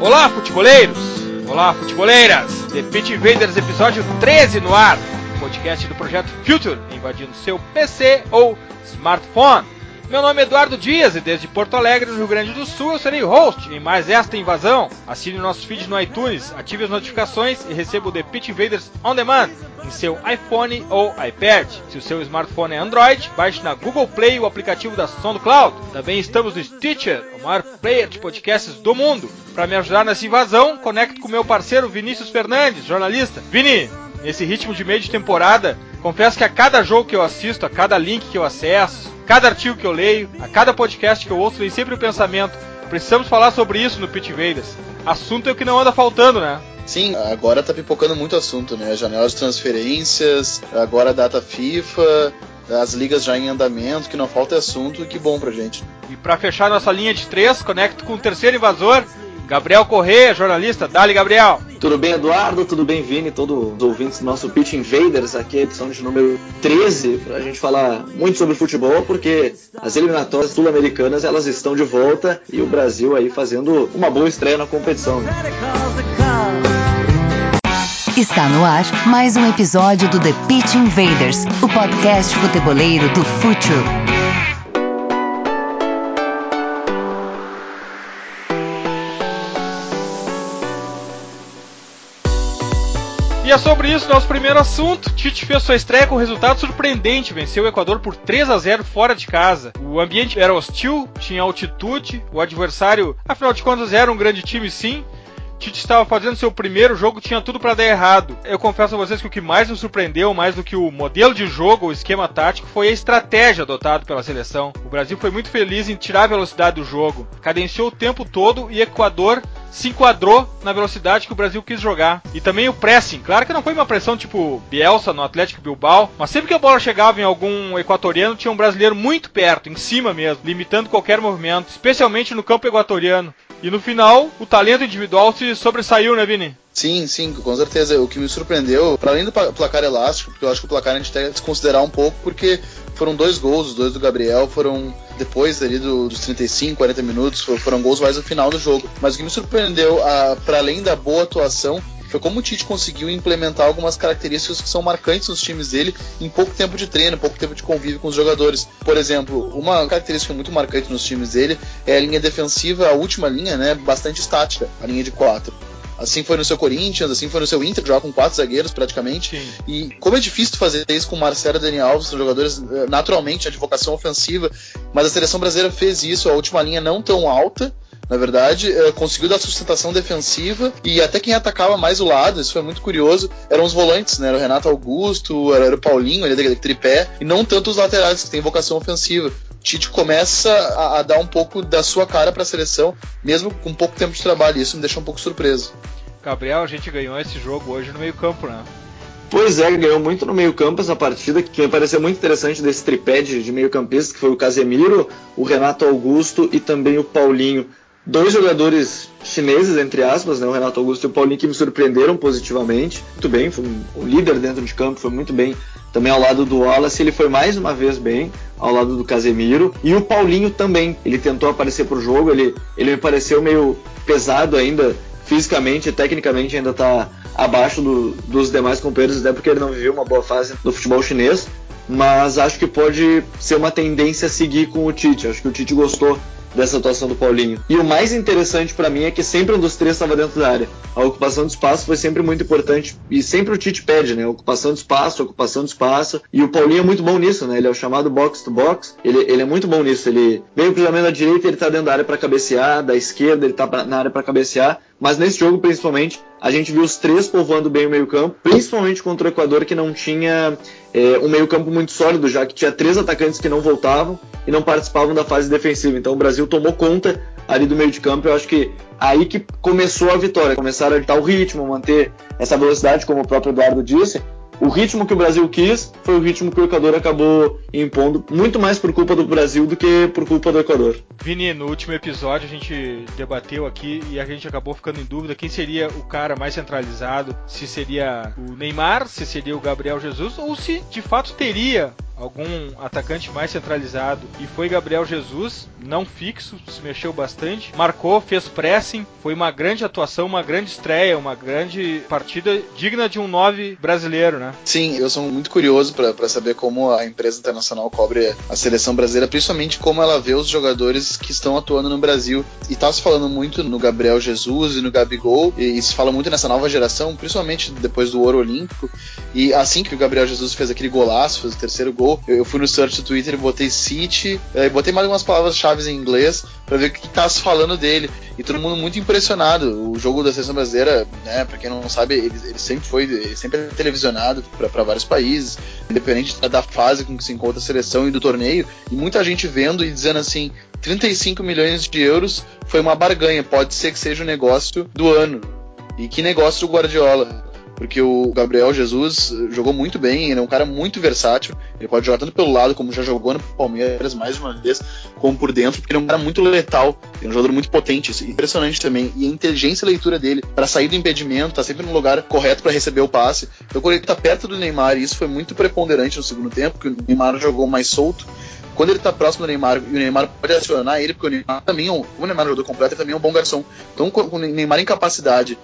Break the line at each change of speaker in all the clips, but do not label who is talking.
Olá, futeboleiros! Olá, futeboleiras! The Pitch Invaders episódio 13 no ar. Podcast do projeto Future, invadindo seu PC ou smartphone. Meu nome é Eduardo Dias e desde Porto Alegre, no Rio Grande do Sul, eu serei host em mais esta invasão. Assine o nosso feed no iTunes, ative as notificações e receba o The Pitch Invaders On Demand em seu iPhone ou iPad. Se o seu smartphone é Android, baixe na Google Play o aplicativo da SoundCloud. Também estamos no Stitcher, o maior player de podcasts do mundo. Para me ajudar nessa invasão, conecto com meu parceiro Vinícius Fernandes, jornalista. Vini, nesse ritmo de meio de temporada, confesso que a cada jogo que eu assisto, a cada link que eu acesso, cada artigo que eu leio, a cada podcast que eu ouço, vem sempre o pensamento: precisamos falar sobre isso no Pit Invaders. Assunto é o que não anda faltando, né?
Sim, agora tá pipocando muito assunto, né? Janelas de transferências, agora a data FIFA, as ligas já em andamento, que não falta assunto e que bom pra gente.
E para fechar nossa linha de três, conecto com o terceiro invasor, Gabriel Correia, jornalista. Dali, Gabriel.
Tudo bem, Eduardo? Tudo bem, Vini? Todos os ouvintes do nosso Pitch Invaders, aqui a edição de número 13, para a gente falar muito sobre futebol, porque as eliminatórias sul-americanas elas estão de volta e o Brasil aí fazendo uma boa estreia na competição.
Está no ar mais um episódio do The Pitch Invaders, o podcast futeboleiro do Futuro.
E é sobre isso nosso primeiro assunto. Tite fez sua estreia com resultado surpreendente, venceu o Equador por 3 a 0 fora de casa. O ambiente era hostil, tinha altitude, o adversário, afinal de contas, era um grande time sim. Tite estava fazendo seu primeiro jogo, tinha tudo para dar errado. Eu confesso a vocês que o que mais nos surpreendeu, mais do que o modelo de jogo, o esquema tático, foi a estratégia adotada pela seleção. O Brasil foi muito feliz em tirar a velocidade do jogo, cadenciou o tempo todo e Equador se enquadrou na velocidade que o Brasil quis jogar. E também o pressing. Claro que não foi uma pressão tipo Bielsa no Atlético Bilbao, mas sempre que a bola chegava em algum equatoriano, tinha um brasileiro muito perto, em cima mesmo, limitando qualquer movimento, especialmente no campo equatoriano. E no final, o talento individual se sobressaiu, né, Vini?
Sim, sim, com certeza. O que me surpreendeu, para além do placar elástico, porque eu acho que o placar a gente tem que desconsiderar um pouco, porque foram dois gols, os dois do Gabriel foram depois ali do, dos 35, 40 minutos, foram gols mais no final do jogo. Mas o que me surpreendeu, para além da boa atuação, foi como o Tite conseguiu implementar algumas características que são marcantes nos times dele em pouco tempo de treino, pouco tempo de convívio com os jogadores. Por exemplo, uma característica muito marcante nos times dele é a linha defensiva, a última linha, né, bastante estática, a linha de quatro. Assim foi no seu Corinthians, assim foi no seu Inter, joga com quatro zagueiros praticamente. Sim. E como é difícil fazer isso com Marcelo e Daniel Alves, jogadores eh, naturalmente de vocação ofensiva, mas a seleção brasileira fez isso, a última linha não tão alta, na verdade, é, conseguiu dar sustentação defensiva e até quem atacava mais o lado, isso foi muito curioso, eram os volantes, né? Era o Renato Augusto, era, o Paulinho ali da tripé, e não tanto os laterais que têm vocação ofensiva. Tite começa a, a, dar um pouco da sua cara para a seleção, mesmo com pouco tempo de trabalho. Isso me deixa um pouco surpreso.
Gabriel, a gente ganhou esse jogo hoje no meio-campo, né?
Pois é, ganhou muito no meio-campo essa partida, que me pareceu muito interessante desse tripé de, de meio-campista, que foi o Casemiro, o Renato Augusto e também o Paulinho dois jogadores chineses, entre aspas, né, o Renato Augusto e o Paulinho, que me surpreenderam positivamente. Muito bem, foi o líder dentro de campo, foi muito bem. Também ao lado do Wallace, ele foi mais uma vez bem, ao lado do Casemiro. E o Paulinho também, ele tentou aparecer pro jogo, ele, ele me pareceu meio pesado ainda, fisicamente e tecnicamente ainda está abaixo do, dos demais companheiros, até porque ele não viveu uma boa fase no futebol chinês. Mas acho que pode ser uma tendência a seguir com o Tite. Acho que o Tite gostou dessa atuação do Paulinho. E o mais interessante para mim é que sempre um dos três estava dentro da área. A ocupação de espaço foi sempre muito importante e sempre o Tite pede, né? Ocupação de espaço, ocupação de espaço. E o Paulinho é muito bom nisso, né? Ele é o chamado box to box. Ele, ele é muito bom nisso. Ele veio o cruzamento da direita, ele tá dentro da área para cabecear, da esquerda ele tá na área para cabecear. Mas nesse jogo, principalmente, a gente viu os três povoando bem o meio-campo, principalmente contra o Equador, que não tinha é, um meio-campo muito sólido, já que tinha três atacantes que não voltavam e não participavam da fase defensiva. Então o Brasil tomou conta ali do meio de campo. Eu acho que aí que começou a vitória. Começaram a editar o ritmo, manter essa velocidade, como o próprio Eduardo disse. O ritmo que o Brasil quis foi o ritmo que o Equador acabou impondo, muito mais por culpa do Brasil do que por culpa do Equador.
Vini, no último episódio a gente debateu aqui e a gente acabou ficando em dúvida quem seria o cara mais centralizado, se seria o Neymar, se seria o Gabriel Jesus ou se de fato teria algum atacante mais centralizado e foi Gabriel Jesus, não fixo, se mexeu bastante, marcou, fez pressing, foi uma grande atuação, uma grande estreia, uma grande partida digna de um 9 brasileiro, né?
Sim, eu sou muito curioso para saber como a empresa internacional cobre a seleção brasileira, principalmente como ela vê os jogadores que estão atuando no Brasil. E tá se falando muito no Gabriel Jesus e no Gabigol, e se fala muito nessa nova geração, principalmente depois do Ouro Olímpico. E assim que o Gabriel Jesus fez aquele golaço, fez o terceiro gol, eu fui no search do Twitter botei City, e botei mais algumas palavras-chave em inglês para ver o que tá se falando dele. E todo mundo muito impressionado. O jogo da seleção brasileira, né, para quem não sabe, ele, ele sempre foi, ele sempre é televisionado para vários países, independente da fase com que se encontra a seleção e do torneio. E muita gente vendo e dizendo assim: 35 milhões de euros foi uma barganha, pode ser que seja o negócio do ano. E que negócio do Guardiola? Porque o Gabriel Jesus jogou muito bem, ele é um cara muito versátil, ele pode jogar tanto pelo lado como já jogou no Palmeiras mais uma vez, como por dentro, porque ele é um cara muito letal, é um jogador muito potente, assim, impressionante também, e a inteligência e leitura dele para sair do impedimento, tá sempre no lugar correto para receber o passe. Então quando ele tá perto do Neymar, e isso foi muito preponderante no segundo tempo, porque o Neymar jogou mais solto, quando ele tá próximo do Neymar e o Neymar pode acionar ele, porque o Neymar também é um, o Neymar é jogador completo, ele também é um bom garçom. Então, com o Neymar em capacidade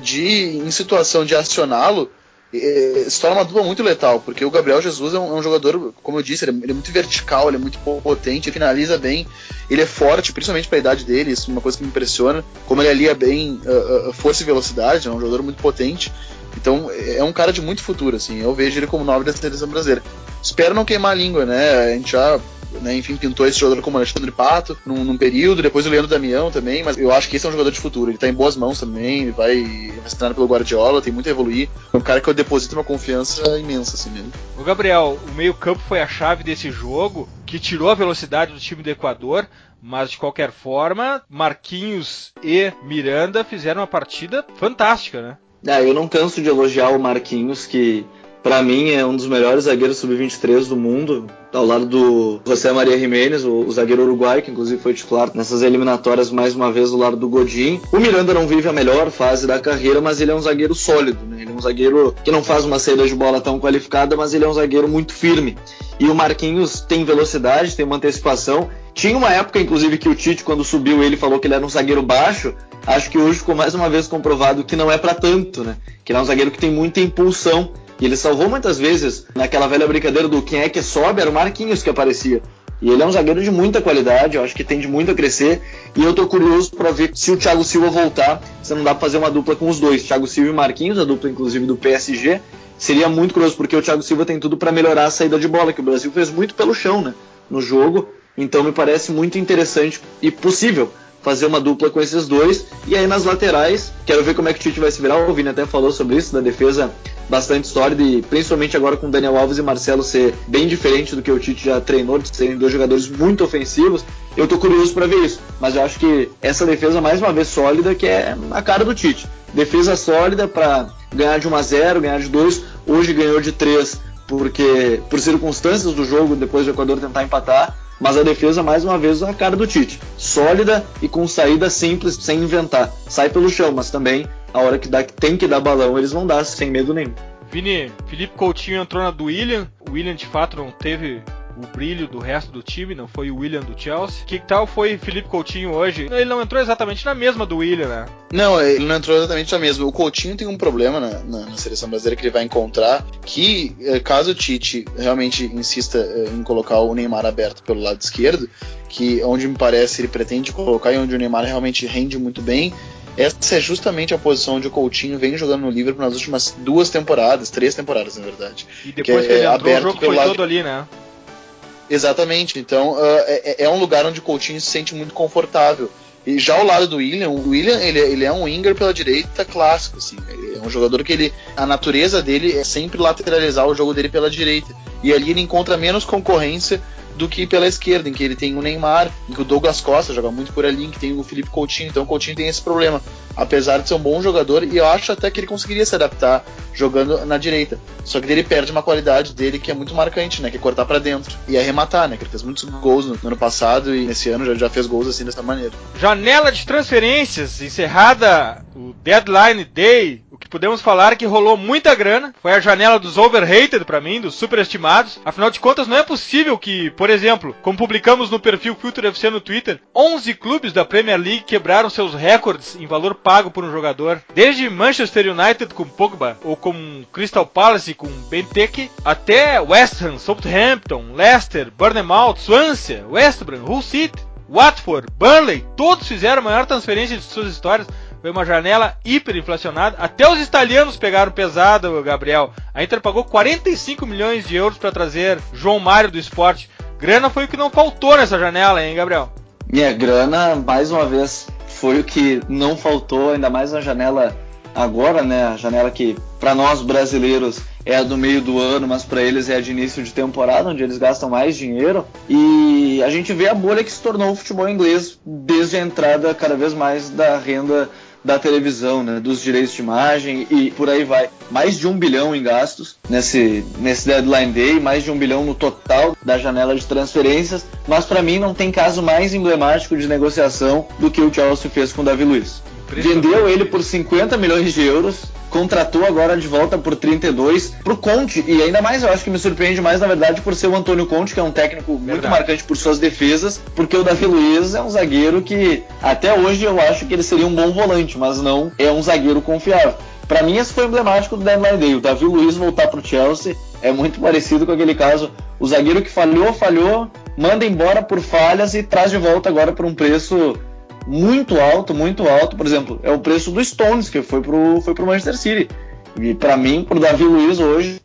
de, em situação de acioná-lo, uh, se torna uma dupla muito letal, porque o Gabriel Jesus é um, é um jogador, como eu disse, ele é, ele é, muito vertical, ele é muito potente, ele finaliza bem, ele é forte, principalmente para a idade dele, isso é uma coisa que me impressiona, como ele alia bem uh, força e velocidade, é um jogador muito potente. Então é um cara de muito futuro, assim. Eu vejo ele como nobre da seleção brasileira. Espero não queimar a língua, né? A gente já né, enfim, pintou esse jogador como Alexandre Pato num, num, período, depois o Leandro Damião também, mas eu acho que esse é um jogador de futuro. Ele tá em boas mãos também, ele vai, vai ser treinado pelo Guardiola, tem muito a evoluir. É um cara que eu deposito uma confiança imensa, assim mesmo.
O Gabriel, o meio-campo foi a chave desse jogo, que tirou a velocidade do time do Equador, mas de qualquer forma, Marquinhos e Miranda fizeram uma partida fantástica, né?
É, eu não canso de elogiar o Marquinhos, que para mim é um dos melhores zagueiros sub-23 do mundo, ao lado do José Maria Jiménez, o, o, zagueiro uruguaio, que inclusive foi titular nessas eliminatórias mais uma vez do lado do Godin. O Miranda não vive a melhor fase da carreira, mas ele é um zagueiro sólido, né? Ele é um zagueiro que não faz uma saída de bola tão qualificada, mas ele é um zagueiro muito firme. E o Marquinhos tem velocidade, tem uma antecipação. Tinha uma época, inclusive, que o Tite, quando subiu ele, falou que ele era um zagueiro baixo. Acho que hoje ficou mais uma vez comprovado que não é para tanto, né? Que ele é um zagueiro que tem muita impulsão. E ele salvou muitas vezes naquela velha brincadeira do quem é que sobe, era o Marquinhos que aparecia. E ele é um zagueiro de muita qualidade, eu acho que tem de muito a crescer. E eu tô curioso para ver se o Thiago Silva voltar, se não dá pra fazer uma dupla com os dois, Thiago Silva e Marquinhos, a dupla inclusive do PSG. Seria muito curioso, porque o Thiago Silva tem tudo para melhorar a saída de bola, que o Brasil fez muito pelo chão, né? No jogo. Então me parece muito interessante e possível fazer uma dupla com esses dois. E aí nas laterais, quero ver como é que o Tite vai se virar. O Vini até falou sobre isso, da defesa bastante sólida e principalmente agora com Daniel Alves e Marcelo ser bem diferente do que o Tite já treinou, de serem dois jogadores muito ofensivos. Eu tô curioso para ver isso, mas eu acho que essa defesa mais uma vez sólida que é a cara do Tite. Defesa sólida para ganhar de 1 a 0, ganhar de 2, hoje ganhou de 3 porque por circunstâncias do jogo depois do Equador tentar empatar, mas a defesa mais uma vez a cara do Tite, sólida e com saída simples, sem inventar. Sai pelo chão, mas também a hora que, dá, tem que dar balão, eles vão dar sem medo nenhum.
Vini, Felipe Coutinho entrou na do William. O William de fato não teve o brilho do resto do time, não foi o William do Chelsea. Que tal foi Felipe Coutinho hoje? Ele não entrou exatamente na mesma do William, né?
Não, ele não entrou exatamente na mesma. O Coutinho tem um problema na, na, na seleção brasileira que ele vai encontrar, que eh, caso o Tite realmente insista eh, em colocar o Neymar aberto pelo lado esquerdo, que onde me parece ele pretende colocar e onde o Neymar realmente rende muito bem, essa é justamente a posição onde o Coutinho vem jogando no Liverpool nas últimas duas temporadas, três temporadas, na verdade.
E depois que, que ele é entrou, o jogo foi lado... todo ali, né?
Exatamente. Então uh, é, é, um lugar onde o Coutinho se sente muito confortável. E já ao lado do William, o William ele, ele é um winger pela direita clássico, assim. é um jogador que ele, a natureza dele é sempre lateralizar o jogo dele pela direita. E ali ele encontra menos concorrência do que pela esquerda, em que ele tem o Neymar, em que o Douglas Costa joga muito por ali, em que tem o Felipe Coutinho. Então o Coutinho tem esse problema, apesar de ser um bom jogador, e eu acho até que ele conseguiria se adaptar jogando na direita. Só que ele perde uma qualidade dele que é muito marcante, né? Que é cortar para dentro e arrematar, né? Que ele fez muitos gols no, no ano passado e nesse ano já, já fez gols assim dessa maneira.
Janela de transferências encerrada o deadline day. O que podemos falar que rolou muita grana. Foi a janela dos overrated para mim, dos superestimados. Afinal de contas, não é possível que, por exemplo, como publicamos no perfil Future FC no Twitter, 11 clubes da Premier League quebraram seus recordes em valor pago por um jogador. Desde Manchester United com Pogba, ou com Crystal Palace com Benteke, até West Ham, Southampton, Leicester, Bournemouth, Swansea, West Brom, Hull City, Watford, Burnley, todos fizeram a maior transferência de suas histórias. Foi uma janela hiperinflacionada. Até os italianos pegaram pesado, Gabriel. A Inter pagou 45 milhões de euros para trazer João Mário do esporte. Grana foi o que não faltou nessa janela, hein, Gabriel?
Minha grana, mais uma vez, foi o que não faltou, ainda mais na janela agora, né? A janela que para nós brasileiros é a do meio do ano, mas para eles é a de início de temporada, onde eles gastam mais dinheiro. E a gente vê a bolha que se tornou o futebol inglês desde a entrada cada vez mais da renda da televisão, né, dos direitos de imagem e por aí vai. Mais de um bilhão em gastos nesse, nesse deadline day, mais de um bilhão no total da janela de transferências, mas para mim não tem caso mais emblemático de negociação do que o Chelsea fez com o Davi Luiz. Vendeu ele por 50 milhões de euros, contratou agora de volta por 32 pro Conte. E ainda mais, eu acho que me surpreende mais, na verdade, por ser o Antônio Conte, que é um técnico verdade. muito marcante por suas defesas, porque o Davi Luiz é um zagueiro que até hoje eu acho que ele seria um bom volante, mas não é um zagueiro confiável. Para mim, esse foi emblemático do deadline day. O Davi Luiz voltar pro Chelsea é muito parecido com aquele caso. O zagueiro que falhou, falhou, manda embora por falhas e traz de volta agora por um preço muito alto, muito alto. Por exemplo, é o preço do Stones, que foi pro, foi pro Manchester City. E para mim, pro Davi Luiz hoje,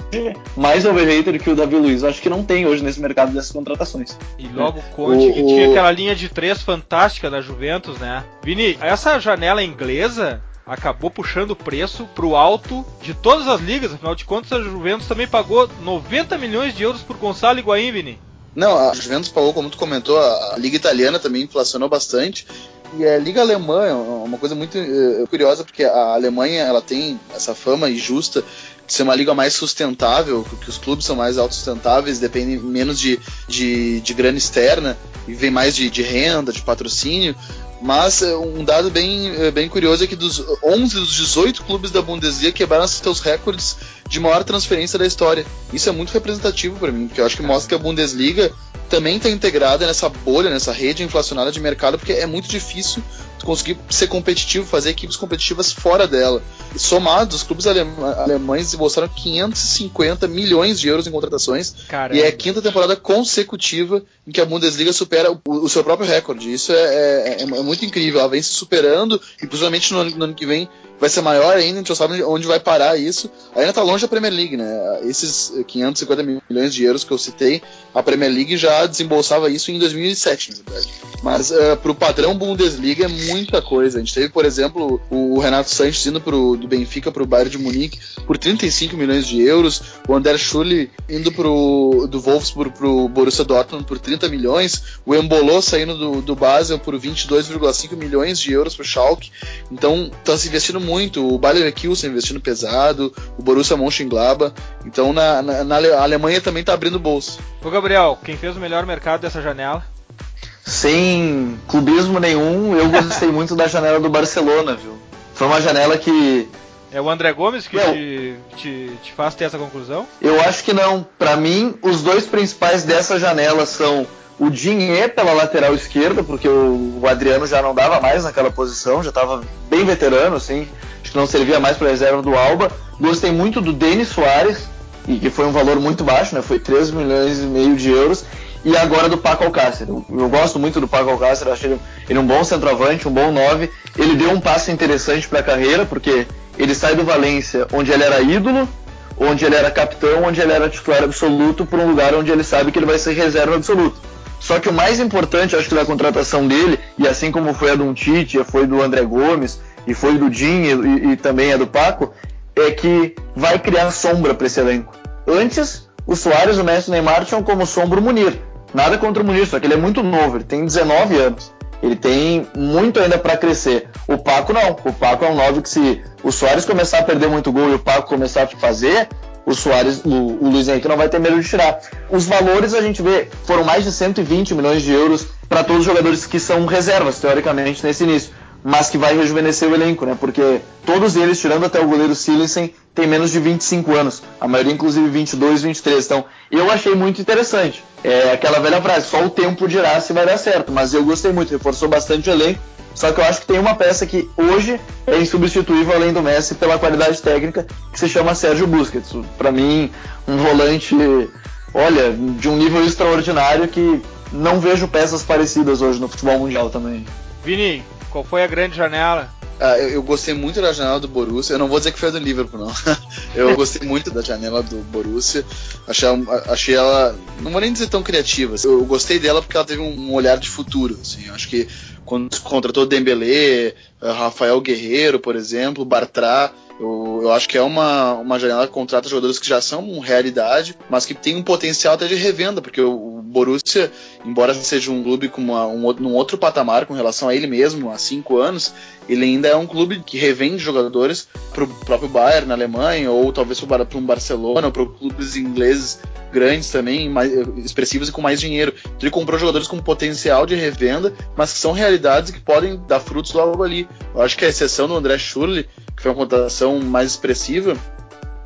mais overrated que o Davi Luiz, acho que não tem hoje nesse mercado dessas contratações.
E logo o Conte, o, que tinha aquela linha de três fantástica da Juventus, né? Vini, essa janela inglesa acabou puxando o preço pro alto de todas as ligas, afinal de contas a Juventus também pagou 90 milhões de euros por Gonçalo Higuaín, Vini.
Não, a Juventus pagou, como tu comentou, a Liga Italiana também inflacionou bastante. E a Liga Alemã é uma coisa muito uh, curiosa, porque a Alemanha ela tem essa fama injusta de ser uma liga mais sustentável, que os clubes são mais autossustentáveis, dependem menos de, de, de grana externa e vem mais de, de renda, de patrocínio. Mas eh, um dado bem, eh, bem curioso é que dos 11 dos 18 clubes da Bundesliga quebraram seus recordes de maior transferência da história. Isso é muito representativo para mim, porque eu acho que mostra que a Bundesliga também está integrada nessa bolha, nessa rede inflacionada de mercado, porque é muito difícil conseguir ser competitivo, fazer equipes competitivas fora dela. E somados, os clubes alemães desembolsaram 550 milhões de euros em contratações Caramba. e é a quinta temporada consecutiva em que a Bundesliga supera o, o seu próprio recorde. Isso é, é, é, é, muito incrível. Ela vem se superando e possivelmente no no ano que vem vai ser maior ainda, a gente não sabe onde vai parar isso. Ainda está longe da Premier League, né? Esses 550 milhões de euros que eu citei, a Premier League já desembolsava isso em 2007, na verdade. Mas uh, pro padrão Bundesliga é muita coisa. A gente teve, por exemplo, o, Renato Sanches indo pro, do Benfica pro Bayern de Munique por 35 milhões de euros, o André Schulli indo pro, do Wolfsburg pro Borussia Dortmund por 30 milhões, o Embolou saindo do, do Basel por 22,5 milhões de euros pro Schalke. Então, tá se investindo muito muito. O Bayer Leverkusen investindo pesado, o Borussia Mönchengladbach. Então na, na, na Alemanha também está abrindo bolso.
Ô Gabriel, quem fez o melhor mercado dessa janela?
Sem clubismo nenhum, eu gostei muito da janela do Barcelona, viu? Foi uma janela que
é o André Gomes que te, te, te, faz ter essa conclusão?
Eu acho que não. Para mim, os dois principais dessa janela são o Dinhe pela lateral esquerda, porque o, o, Adriano já não dava mais naquela posição, já estava bem veterano, assim, acho que não servia mais para reserva do Alba. Gostei muito do Denis Soares, e que foi um valor muito baixo, né? Foi 3 milhões e meio de euros. E agora do Paco Alcácer. Eu, eu gosto muito do Paco Alcácer, acho ele, ele um bom centroavante, um bom 9. Ele deu um passo interessante para a carreira, porque ele sai do Valência, onde ele era ídolo, onde ele era capitão, onde ele era titular absoluto, para um lugar onde ele sabe que ele vai ser reserva absoluto. Só que o mais importante, acho que da contratação dele, e assim como foi a do Tite, foi do André Gomes, e foi do Dinho e, e também a do Paco, é que vai criar sombra para esse elenco. Antes, o Soares, o Messi e o Neymar tinham como sombra o Munir. Nada contra o Munir, só que ele é muito novo, ele tem 19 anos. Ele tem muito ainda para crescer. O Paco não. O Paco é um 9 que se o Soares começar a perder muito gol e o Paco começar a fazer, o Soares, o, o Luiz Henrique não vai ter medo de tirar. Os valores a gente vê foram mais de 120 milhões de euros para todos os jogadores que são reservas, teoricamente, nesse início. mas que vai rejuvenescer o elenco, né? Porque todos eles, tirando até o goleiro Silensen, tem menos de 25 anos, a maioria inclusive 22, 23. Então, eu achei muito interessante. É aquela velha frase, só o tempo dirá se vai dar certo, mas eu gostei muito, reforçou bastante o elenco. Só que eu acho que tem uma peça que hoje é insubstituível além do Messi pela qualidade técnica, que se chama Sérgio Busquets. Para mim, um volante, olha, de um nível extraordinário que não vejo peças parecidas hoje no futebol mundial também.
Vini, qual foi a grande janela?
Ah, eu, eu, gostei muito da janela do Borussia. Eu não vou dizer que foi a do Liverpool, não. eu gostei muito da janela do Borussia. Achei, achei ela. Não vou nem dizer tão criativa. Assim. Eu gostei dela porque ela teve um, olhar de futuro. Assim. Eu acho que quando contratou Dembélé, Rafael Guerreiro, por exemplo, Bartra, eu, eu, acho que é uma, uma janela que contrata jogadores que já são realidade, mas que tem um potencial até de revenda, porque o, o Borussia, embora seja um clube com uma, um, um outro patamar com relação a ele mesmo há cinco anos, ele ainda é um clube que revende jogadores para o próprio Bayern na Alemanha, ou talvez para um Barcelona, ou para clubes ingleses grandes também, mais expressivos e com mais dinheiro. Então ele comprou jogadores com potencial de revenda, mas que são realidades que podem dar frutos logo ali. Eu acho que a exceção do André Schurrle, foi uma contratação mais expressiva,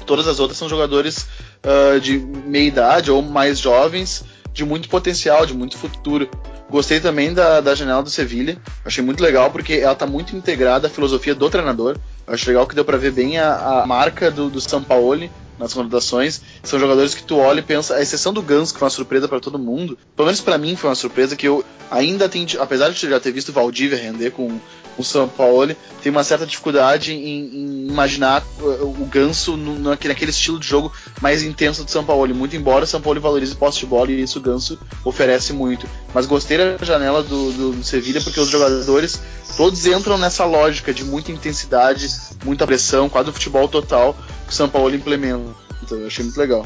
todas as outras são jogadores uh, de meia idade ou mais jovens, de muito potencial, de muito futuro. Gostei também da, da janela do Sevilha, achei muito legal porque ela está muito integrada à filosofia do treinador. Acho legal que deu para ver bem a, a marca do, do Sampaoli nas contratações. São jogadores que tu olha e pensa, a exceção do Ganso, que foi uma surpresa para todo mundo, pelo menos para mim foi uma surpresa que eu ainda tenho, apesar de já ter visto Valdívia render com o São Paulo, tem uma certa dificuldade em, em imaginar uh, o Ganso no, naquele estilo de jogo mais intenso do São Paulo. Muito embora o São Paulo valorize posse de bola e isso o Ganso oferece muito. Mas gostei da janela do, do, do Sevilha porque os jogadores todos entram nessa lógica de muita intensidade, muita pressão, quase o futebol total que o São Paulo implementa. Então eu achei muito legal.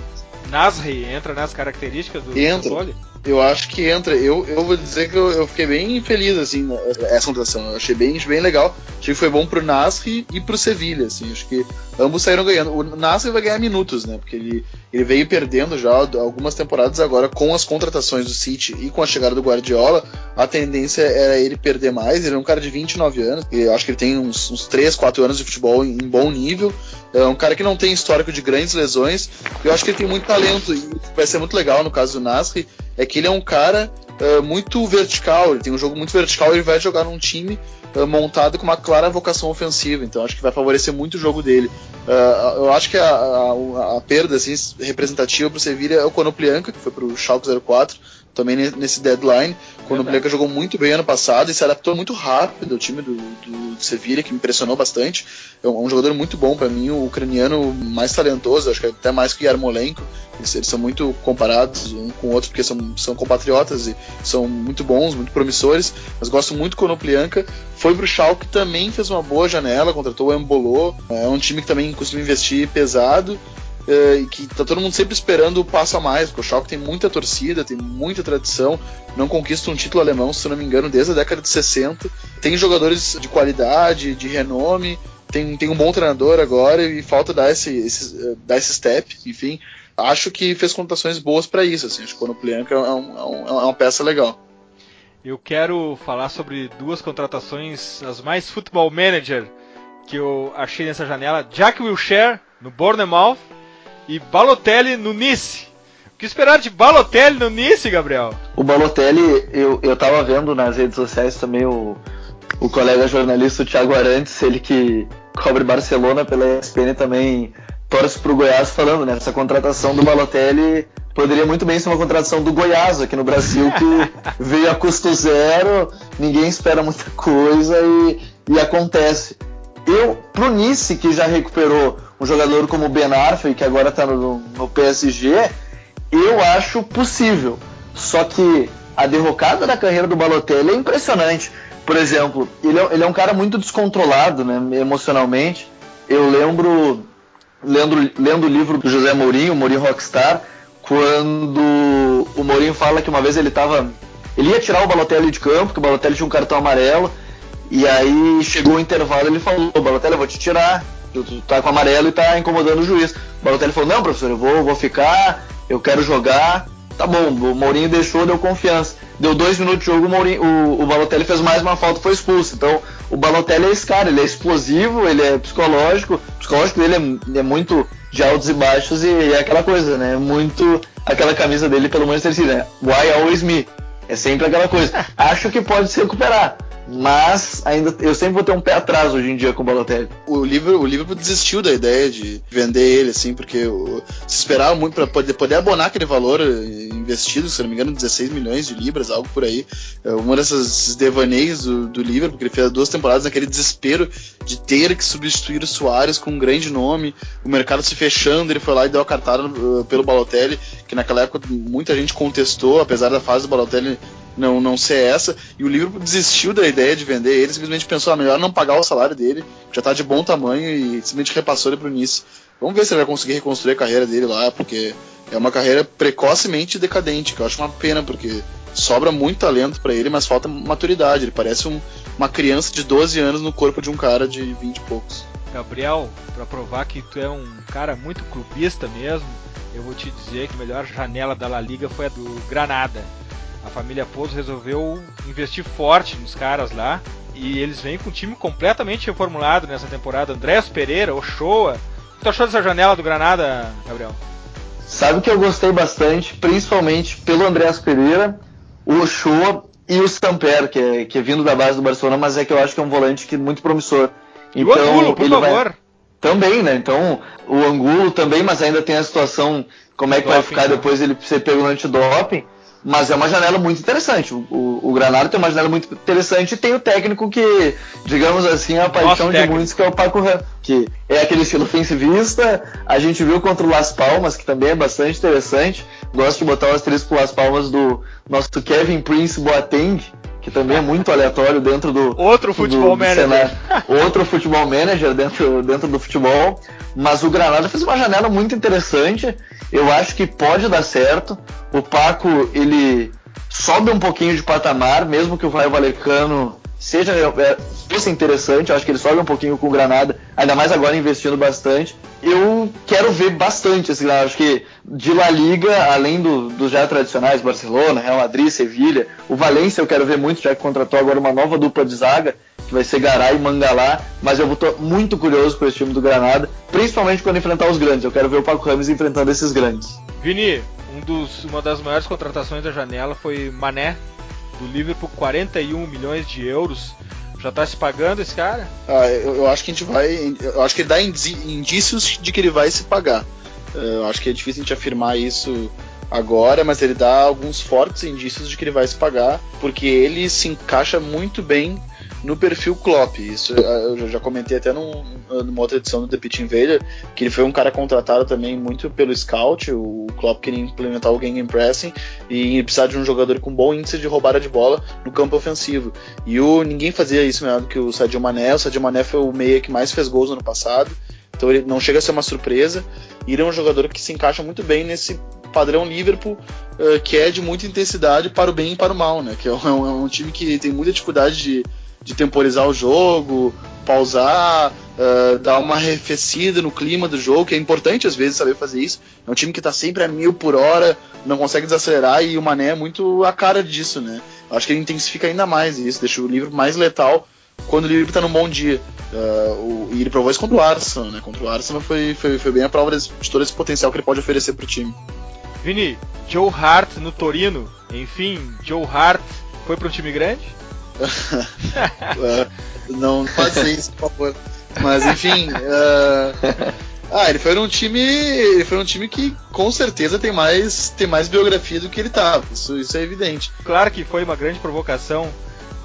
Nasri entra nas características do
entra.
São Paulo?
Eu acho que entra. Eu, eu vou dizer que eu, eu fiquei bem feliz, assim, essa contratação. Eu achei bem, bem legal. Achei que foi bom pro Nasri e pro Sevilha, assim. Acho que ambos saíram ganhando. O Nasri vai ganhar minutos, né? Porque ele, ele veio perdendo já algumas temporadas agora com as contratações do City e com a chegada do Guardiola. A tendência era ele perder mais. Ele é um cara de 29 anos. Eu acho que ele tem uns, uns 3, 4 anos de futebol em, em bom nível. É um cara que não tem histórico de grandes lesões. Eu acho que ele tem muito talento e vai ser muito legal no caso do Nasri é que ele é um cara uh, muito vertical, ele tem um jogo muito vertical, ele vai jogar num time uh, montado com uma clara vocação ofensiva, então acho que vai favorecer muito o jogo dele. Uh, eu acho que a, a, a perda assim, representativa para o Sevilla é o Konoplianka, que foi para o Schalke 04, também nesse deadline. Quando o jogou muito bem ano passado e se adaptou muito rápido ao time do, do, do Sevilla, que me impressionou bastante. É um, um jogador muito bom para mim, o ucraniano mais talentoso, acho que até mais que o Yarmolenko. Eles, eles, são muito comparados um com o outro porque são, são compatriotas e são muito bons, muito promissores. Mas gosto muito do Konoplianka. Foi pro Schalke também fez uma boa janela, contratou o Embolo. É um time que também costuma investir pesado uh, que tá todo mundo sempre esperando o passo a mais, porque o Schalke tem muita torcida, tem muita tradição, não conquista um título alemão, se não me engano, desde a década de 60. Tem jogadores de qualidade, de renome, tem, tem um bom treinador agora e falta dar esse, esse, dar esse step, enfim. Acho que fez contações boas para isso, assim, acho que o Konoplianka é, um, é, um, é uma peça legal.
Eu quero falar sobre duas contratações, as mais futebol manager que eu achei nessa janela. Jack Wilshere no Bournemouth e Balotelli no Nice. O que esperar de Balotelli no Nice, Gabriel?
O Balotelli, eu, eu tava vendo nas redes sociais também o, o colega jornalista o Thiago Arantes, ele que cobre Barcelona pela ESPN também torce pro Goiás falando, né? Essa contratação do Balotelli poderia muito bem ser uma contratação do Goiás aqui no Brasil, que veio a custo zero, ninguém espera muita coisa e, e acontece. Eu, pro Nice, que já recuperou um jogador como o Ben Arfa, que agora está no, no PSG, eu acho possível. Só que a derrocada da carreira do Balotelli é impressionante. Por exemplo, ele é, ele é um cara muito descontrolado né, emocionalmente. Eu lembro, lendo, lendo o livro do José Mourinho, Mourinho Rockstar, quando o Mourinho fala que uma vez ele estava. Ele ia tirar o Balotelli de campo, que o Balotelli tinha um cartão amarelo, e aí chegou o intervalo ele falou: Balotelli, eu vou te tirar tu, tu tá com amarelo e tá incomodando o juiz. O Balotelli falou, não, professor, eu vou, vou ficar, eu quero jogar. tá bom, o Mourinho deixou, deu confiança. Deu dois minutos de jogo, o, Mourinho, o, o Balotelli fez mais uma falta foi expulso. Então, o Balotelli é esse cara, ele é explosivo, ele é psicológico, o psicológico dele é, é muito de altos e baixos e, e, é aquela coisa, né? Muito aquela camisa dele pelo Manchester City, né? Why always me? É sempre aquela coisa. Acho que pode se recuperar. Mas ainda eu sempre vou ter um pé atrás hoje em dia com o Balotelli.
O Liverpool, o Liverpool desistiu da ideia de vender ele, assim, porque o, se esperava muito para poder, poder abonar aquele valor investido, se não me engano, 16 milhões de libras, algo por aí. É, uma dessas devaneios do, do Liverpool, porque ele fez duas temporadas naquele desespero de ter que substituir o Soares com um grande nome, o mercado se fechando, ele foi lá e deu a cartada uh, pelo Balotelli, que naquela época muita gente contestou, apesar da fase do Balotelli não, não ser essa. E o Liverpool desistiu da ideia de vender ele, simplesmente pensou, ah, melhor não pagar o salário dele, já tá de bom tamanho, e simplesmente repassou ele pro Nice. Vamos ver se ele vai conseguir reconstruir a carreira dele lá, porque é uma carreira precocemente decadente, que eu acho uma pena, porque sobra muito talento para ele, mas falta maturidade. Ele parece um, uma criança de 12 anos no corpo de um cara de 20 e poucos.
Gabriel, para provar que tu é um cara muito clubista mesmo, eu vou te dizer que a melhor janela da La Liga foi a do Granada a família Pouso resolveu investir forte nos caras lá. E eles vêm com um time completamente reformulado nessa temporada. Andréas Pereira, Ochoa. O que tu achou dessa janela do Granada, Gabriel?
Sabe que eu gostei bastante, principalmente pelo Andréas Pereira, o Ochoa e o Samper, que é, que é vindo da base do Barcelona, mas é que eu acho que é um volante que é muito promissor.
E então, o Angulo, por favor. Vai...
Também, né? Então, o Angulo também, mas ainda tem a situação, como é que vai ficar né? depois ele ser pego no antidoping. Mas é uma janela muito interessante. O, o, o, Granada tem uma janela muito interessante e tem o técnico que, digamos assim, é a paixão de muitos, que é o Paco Ram, que é aquele estilo ofensivista. A gente viu contra o Las Palmas, que também é bastante interessante. Gosto de botar o asterisco Las Palmas do nosso Kevin Prince Boateng, que também é muito aleatório dentro do
outro futebol do, do manager,
outro futebol manager dentro, dentro do futebol. Mas o Granada fez uma janela muito interessante. Eu acho que pode dar certo. O Paco ele sobe um pouquinho de patamar, mesmo que o Raio Valecano seja é, fosse interessante, eu acho que ele sobe um pouquinho com o Granada, ainda mais agora investindo bastante. Eu quero ver bastante esse Granada, acho que de La Liga, além dos do já tradicionais, Barcelona, Real Madrid, Sevilha, o Valência eu quero ver muito, já que contratou agora uma nova dupla de zaga, que vai ser Garay e Mangalá, mas eu estou muito curioso com esse time do Granada, principalmente quando enfrentar os grandes, eu quero ver o Paco Rames enfrentando esses grandes.
Vini, um dos, uma das maiores contratações da janela foi Mané, do Liverpool, 41 milhões de euros. Já tá se pagando esse cara?
Ah, eu, eu, acho que a gente vai. Eu acho que dá indícios de que ele vai se pagar. Eh, eu acho que é difícil a gente afirmar isso agora, mas ele dá alguns fortes indícios de que ele vai se pagar, porque ele se encaixa muito bem no perfil Klopp. Isso eu já comentei até num, numa outra edição do The Pitch Invader, que ele foi um cara contratado também muito pelo scout. O Klopp queria implementar o game pressing e precisar de um jogador com bom índice de roubada de bola no campo ofensivo. E o ninguém fazia isso melhor do que o Sadio Mané. O Sadio Mané foi o meia que mais fez gols no ano passado. Então ele não chega a ser uma surpresa. E ele é um jogador que se encaixa muito bem nesse padrão Liverpool, uh, que é de muita intensidade para o bem e para o mal, né? Que é um, é um time que tem muita dificuldade de de temporizar o jogo, pausar, uh, dar uma arrefecida no clima do jogo, que é importante às vezes saber fazer isso. É um time que está sempre a mil por hora, não consegue desacelerar e o Mané é muito a cara disso, né? Acho que ele intensifica ainda mais isso, deixa o livro mais letal quando o livro está num bom dia. Uh, o, e ele provou isso contra o Arsenal, né? Contra o Arsenal foi, foi, foi bem a prova de, todo esse potencial que ele pode oferecer para o time.
Vini, Joe Hart no Torino, enfim, Joe Hart foi para um time grande?
não faça isso, por favor. Mas enfim. Uh... Ah, ele foi num time. Ele foi num time que com certeza tem mais, tem mais biografia do que ele tava. Isso, isso é evidente.
Claro que foi uma grande provocação.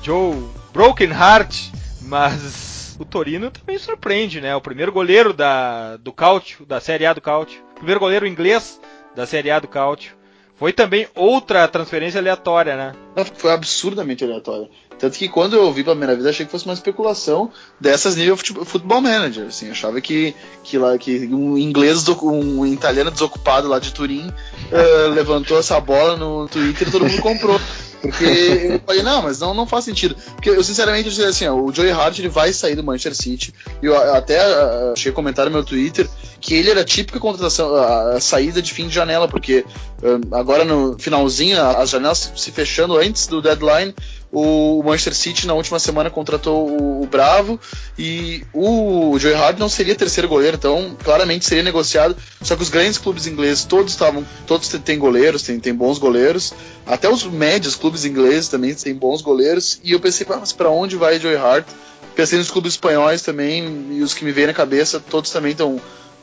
Joe Broken Heart, mas o Torino também surpreende, né? O primeiro goleiro da, do Cautio, da Série A do Cautio. Primeiro goleiro inglês da Série A do Cautio. Foi também outra transferência aleatória, né?
Foi absurdamente aleatória. Tanto que quando eu ouvi pela primeira vez, achei que fosse uma especulação dessas nível futebol manager. Assim, achava que, que, lá, que um inglês, um italiano desocupado lá de Turim uh, levantou essa bola no Twitter e todo mundo comprou. Porque eu falei, não, mas não, não faz sentido. Porque eu, sinceramente, eu disse assim, ó, o Joey Hart ele vai sair do Manchester City. E eu até uh, cheguei a comentar no meu Twitter que ele era a típica contratação, a, a saída de fim de janela, porque uh, agora no finalzinho, as janelas se fechando antes do deadline, o Manchester City na última semana contratou o, Bravo e o Joey Hart não seria terceiro goleiro, então claramente seria negociado. Só que os grandes clubes ingleses todos estavam, todos têm goleiros, têm, têm bons goleiros, até os médios clubes ingleses também têm bons goleiros. E eu pensei, mas para onde vai Joey Hart? Pensei nos clubes espanhóis também e os que me veem na cabeça, todos também estão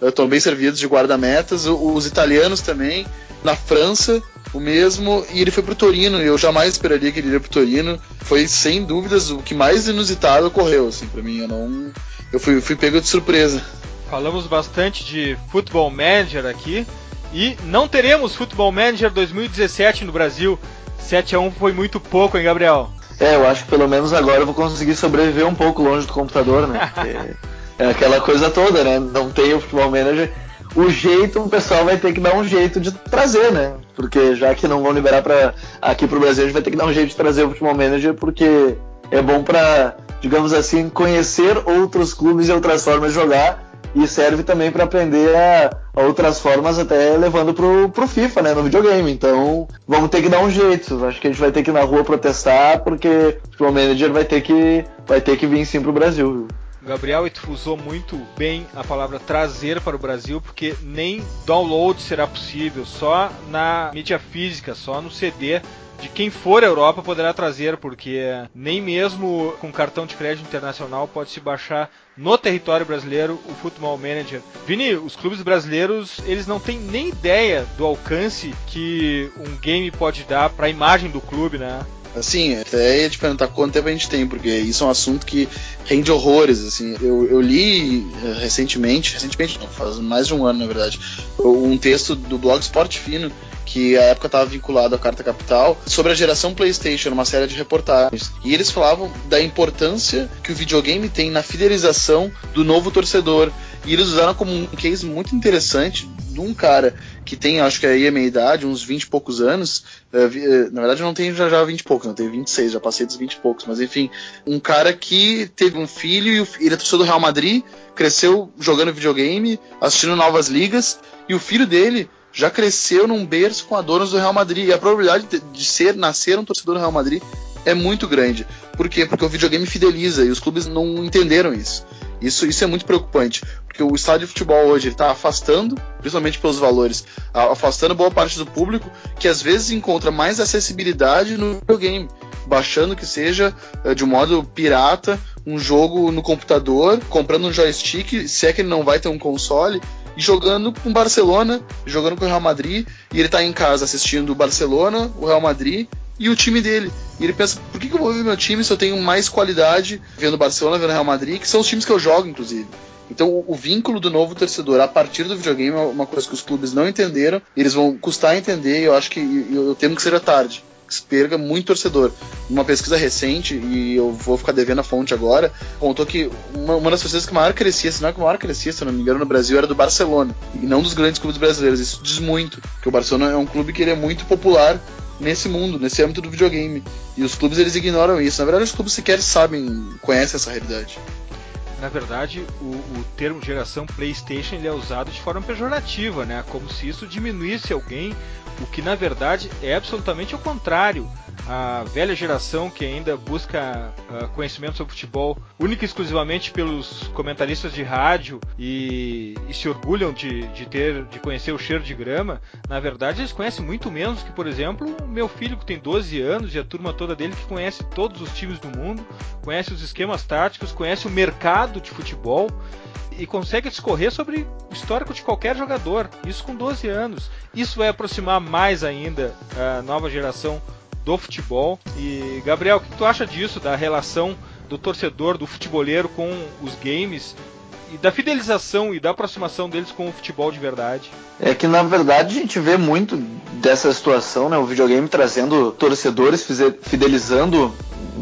estão bem servidos de guarda-metas, os italianos também, na França o mesmo, e ele foi pro Torino, e eu jamais esperaria que ele iria pro Torino. Foi sem dúvidas o que mais inusitado ocorreu, assim, para mim. Eu não. Eu fui, fui pego de surpresa.
Falamos bastante de Football Manager aqui. E não teremos Football Manager 2017 no Brasil. 7 a 1 foi muito pouco, hein, Gabriel?
É, eu acho que pelo menos agora eu vou conseguir sobreviver um pouco longe do computador, né? é aquela coisa toda, né? Não tem o Football Manager o jeito o pessoal vai ter que dar um jeito de trazer, né? Porque já que não vão liberar para aqui pro Brasil, a gente vai ter que dar um jeito de trazer o Futebol Manager porque é bom para, digamos assim, conhecer outros clubes e outras formas de jogar e serve também para aprender a, a, outras formas até levando pro, pro FIFA, né, no videogame. Então, vamos ter que dar um jeito. Acho que a gente vai ter que ir na rua protestar porque o Futebol Manager vai ter que vai ter que vir sim pro Brasil. Viu?
Gabriel usou muito bem a palavra trazer para o Brasil, porque nem download será possível, só na mídia física, só no CD de quem for à Europa poderá trazer, porque nem mesmo com cartão de crédito internacional pode se baixar no território brasileiro o Football Manager. Vini, os clubes brasileiros eles não têm nem ideia do alcance que um game pode dar para a imagem do clube, né?
Assim, até ia te perguntar quanto tempo a gente tem, porque isso é um assunto que rende horrores, assim. Eu, eu li eh, recentemente, recentemente não, faz mais de um ano, na verdade, um texto do blog Sport Fino, que à época estava vinculado à Carta Capital, sobre a geração PlayStation, uma série de reportagens. E eles falavam da importância que o videogame tem na fidelização do novo torcedor. E eles usaram como um case muito interessante de um cara que tem, acho que aí a minha idade, uns 20 e poucos anos. Eh, eh, na verdade, eu não tenho já, já 20 e poucos, não tenho 26, já passei dos 20 e poucos. Mas enfim, um cara que teve um filho e ele é torcedor do Real Madrid, cresceu jogando videogame, assistindo novas ligas, e o filho dele já cresceu num berço com a donas do Real Madrid. E a probabilidade de, de ser, nascer um torcedor do Real Madrid é muito grande. Por quê? Porque o videogame fideliza e os clubes não entenderam isso. Isso, isso é muito preocupante, porque o estádio de futebol hoje está afastando, principalmente pelos valores, afastando boa parte do público que às vezes encontra mais acessibilidade no videogame, baixando que seja eh, de um modo pirata um jogo no computador, comprando um joystick, se é que ele não vai ter um console, jogando com o Barcelona, jogando com o Real Madrid, e ele está em casa assistindo o Barcelona, o Real Madrid e o time dele. E ele pensa, por que, que eu vou ver meu time se eu tenho mais qualidade vendo Barcelona, vendo Real Madrid, que são os times que eu jogo, inclusive. Então, o, o, vínculo do novo torcedor a partir do videogame é uma coisa que os clubes não entenderam, eles vão custar a entender, e eu acho que eu, eu temo que seja tarde. Perca muito torcedor. Uma pesquisa recente, e eu vou ficar devendo a fonte agora, apontou que uma, uma das pessoas que maior crescia, se não é que maior crescia, se não me engano, no Brasil, era do Barcelona, e não dos grandes clubes brasileiros. Isso diz muito, que o Barcelona é um clube que ele é muito popular nesse mundo, nesse âmbito do videogame. E os clubes eles ignoram isso. Na verdade, os clubes sequer sabem, conhecem essa realidade.
Na verdade, o, o termo geração PlayStation ele é usado de forma pejorativa, né? Como se isso diminuísse alguém, o que na verdade é absolutamente o contrário a velha geração que ainda busca uh, conhecimento sobre futebol única e exclusivamente pelos comentaristas de rádio e, e, se orgulham de, de ter de conhecer o cheiro de grama, na verdade eles conhecem muito menos que, por exemplo, o meu filho que tem 12 anos e a turma toda dele que conhece todos os times do mundo, conhece os esquemas táticos, conhece o mercado de futebol e consegue discorrer sobre o histórico de qualquer jogador, isso com 12 anos. Isso vai aproximar mais ainda a nova geração do futebol. E Gabriel, o que tu acha disso, da relação do torcedor, do futeboleiro com os games e da fidelização e da aproximação deles com o futebol de verdade?
É que na verdade a gente vê muito dessa situação, né? O videogame trazendo torcedores, fidelizando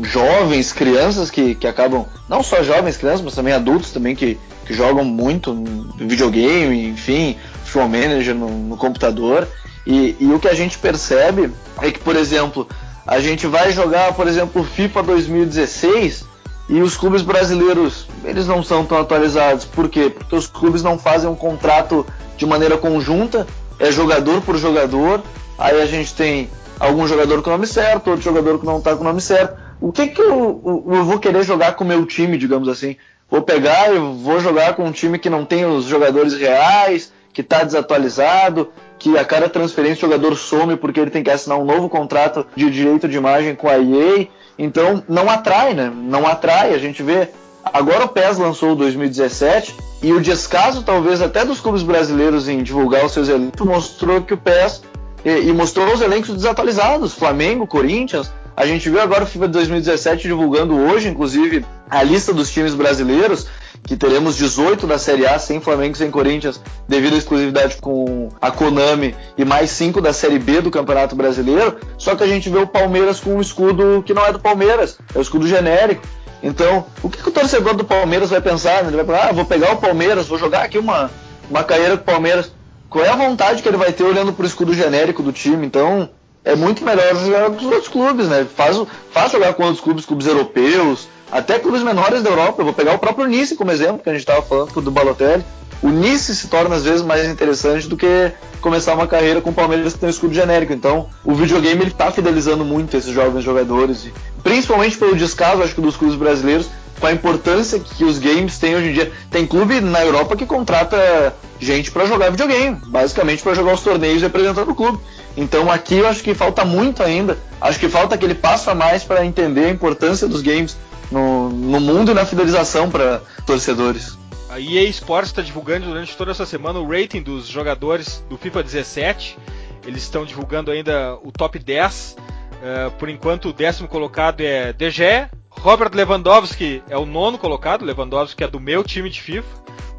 jovens, crianças que, que acabam, não só jovens, crianças, mas também adultos também que, que jogam muito videogame, enfim, futebol manager no, no computador. E, e, o que a gente percebe é que, por exemplo, A gente vai jogar, por exemplo, FIFA 2016 e os clubes brasileiros, eles não são tão atualizados. Por quê? Porque os clubes não fazem um contrato de maneira conjunta, é jogador por jogador. Aí a gente tem algum jogador com o nome certo, outro jogador que não está com o nome certo. O que que eu, eu vou querer jogar com o meu time, digamos assim? Vou pegar e vou jogar com um time que não tem os jogadores reais, que está desatualizado, que a cada transferência o jogador some porque ele tem que assinar um novo contrato de direito de imagem com a EA. Então não atrai, né? Não atrai. A gente vê. Agora o PES lançou o 2017 e o descaso, talvez até dos clubes brasileiros em divulgar os seus elencos, mostrou que o PES e, e mostrou os elencos desatualizados. Flamengo, Corinthians. A gente viu agora o FIFA 2017 divulgando hoje, inclusive, a lista dos times brasileiros que teremos 18 da Série A sem Flamengo e sem Corinthians, devido à exclusividade com a Konami, e mais 5 da Série B do Campeonato Brasileiro. Só que a gente vê o Palmeiras com um escudo que não é do Palmeiras, é o escudo genérico. Então, o que, que o torcedor do Palmeiras vai pensar? Ele vai falar, ah, vou pegar o Palmeiras, vou jogar aqui uma, uma carreira com o Palmeiras. Qual é a vontade que ele vai ter olhando para o escudo genérico do time? Então, é muito melhor jogar com os outros clubes, né? Faz, faz jogar com outros clubes, clubes europeus, até clubes menores da Europa. Eu vou pegar o próprio Nice como exemplo, que a gente estava falando do Balotelli. O Nice se torna às vezes mais interessante do que começar uma carreira com o Palmeiras que tem um escudo genérico. Então, o videogame ele está fidelizando muito esses jovens jogadores, e, principalmente pelo descaso, acho que dos clubes brasileiros, com a importância que os games têm hoje em dia. Tem clube na Europa que contrata gente para jogar videogame, basicamente para jogar os torneios representando o clube. Então aqui eu acho que falta muito ainda. Acho que falta aquele passo a mais para entender a importância dos games no, no mundo e na fidelização para torcedores.
A EA Sports está divulgando durante toda essa semana o rating dos jogadores do FIFA 17. Eles estão divulgando ainda o top 10. Uh, eh, por enquanto, o décimo colocado é DG. Robert Lewandowski é o nono colocado. Lewandowski é do meu time de FIFA.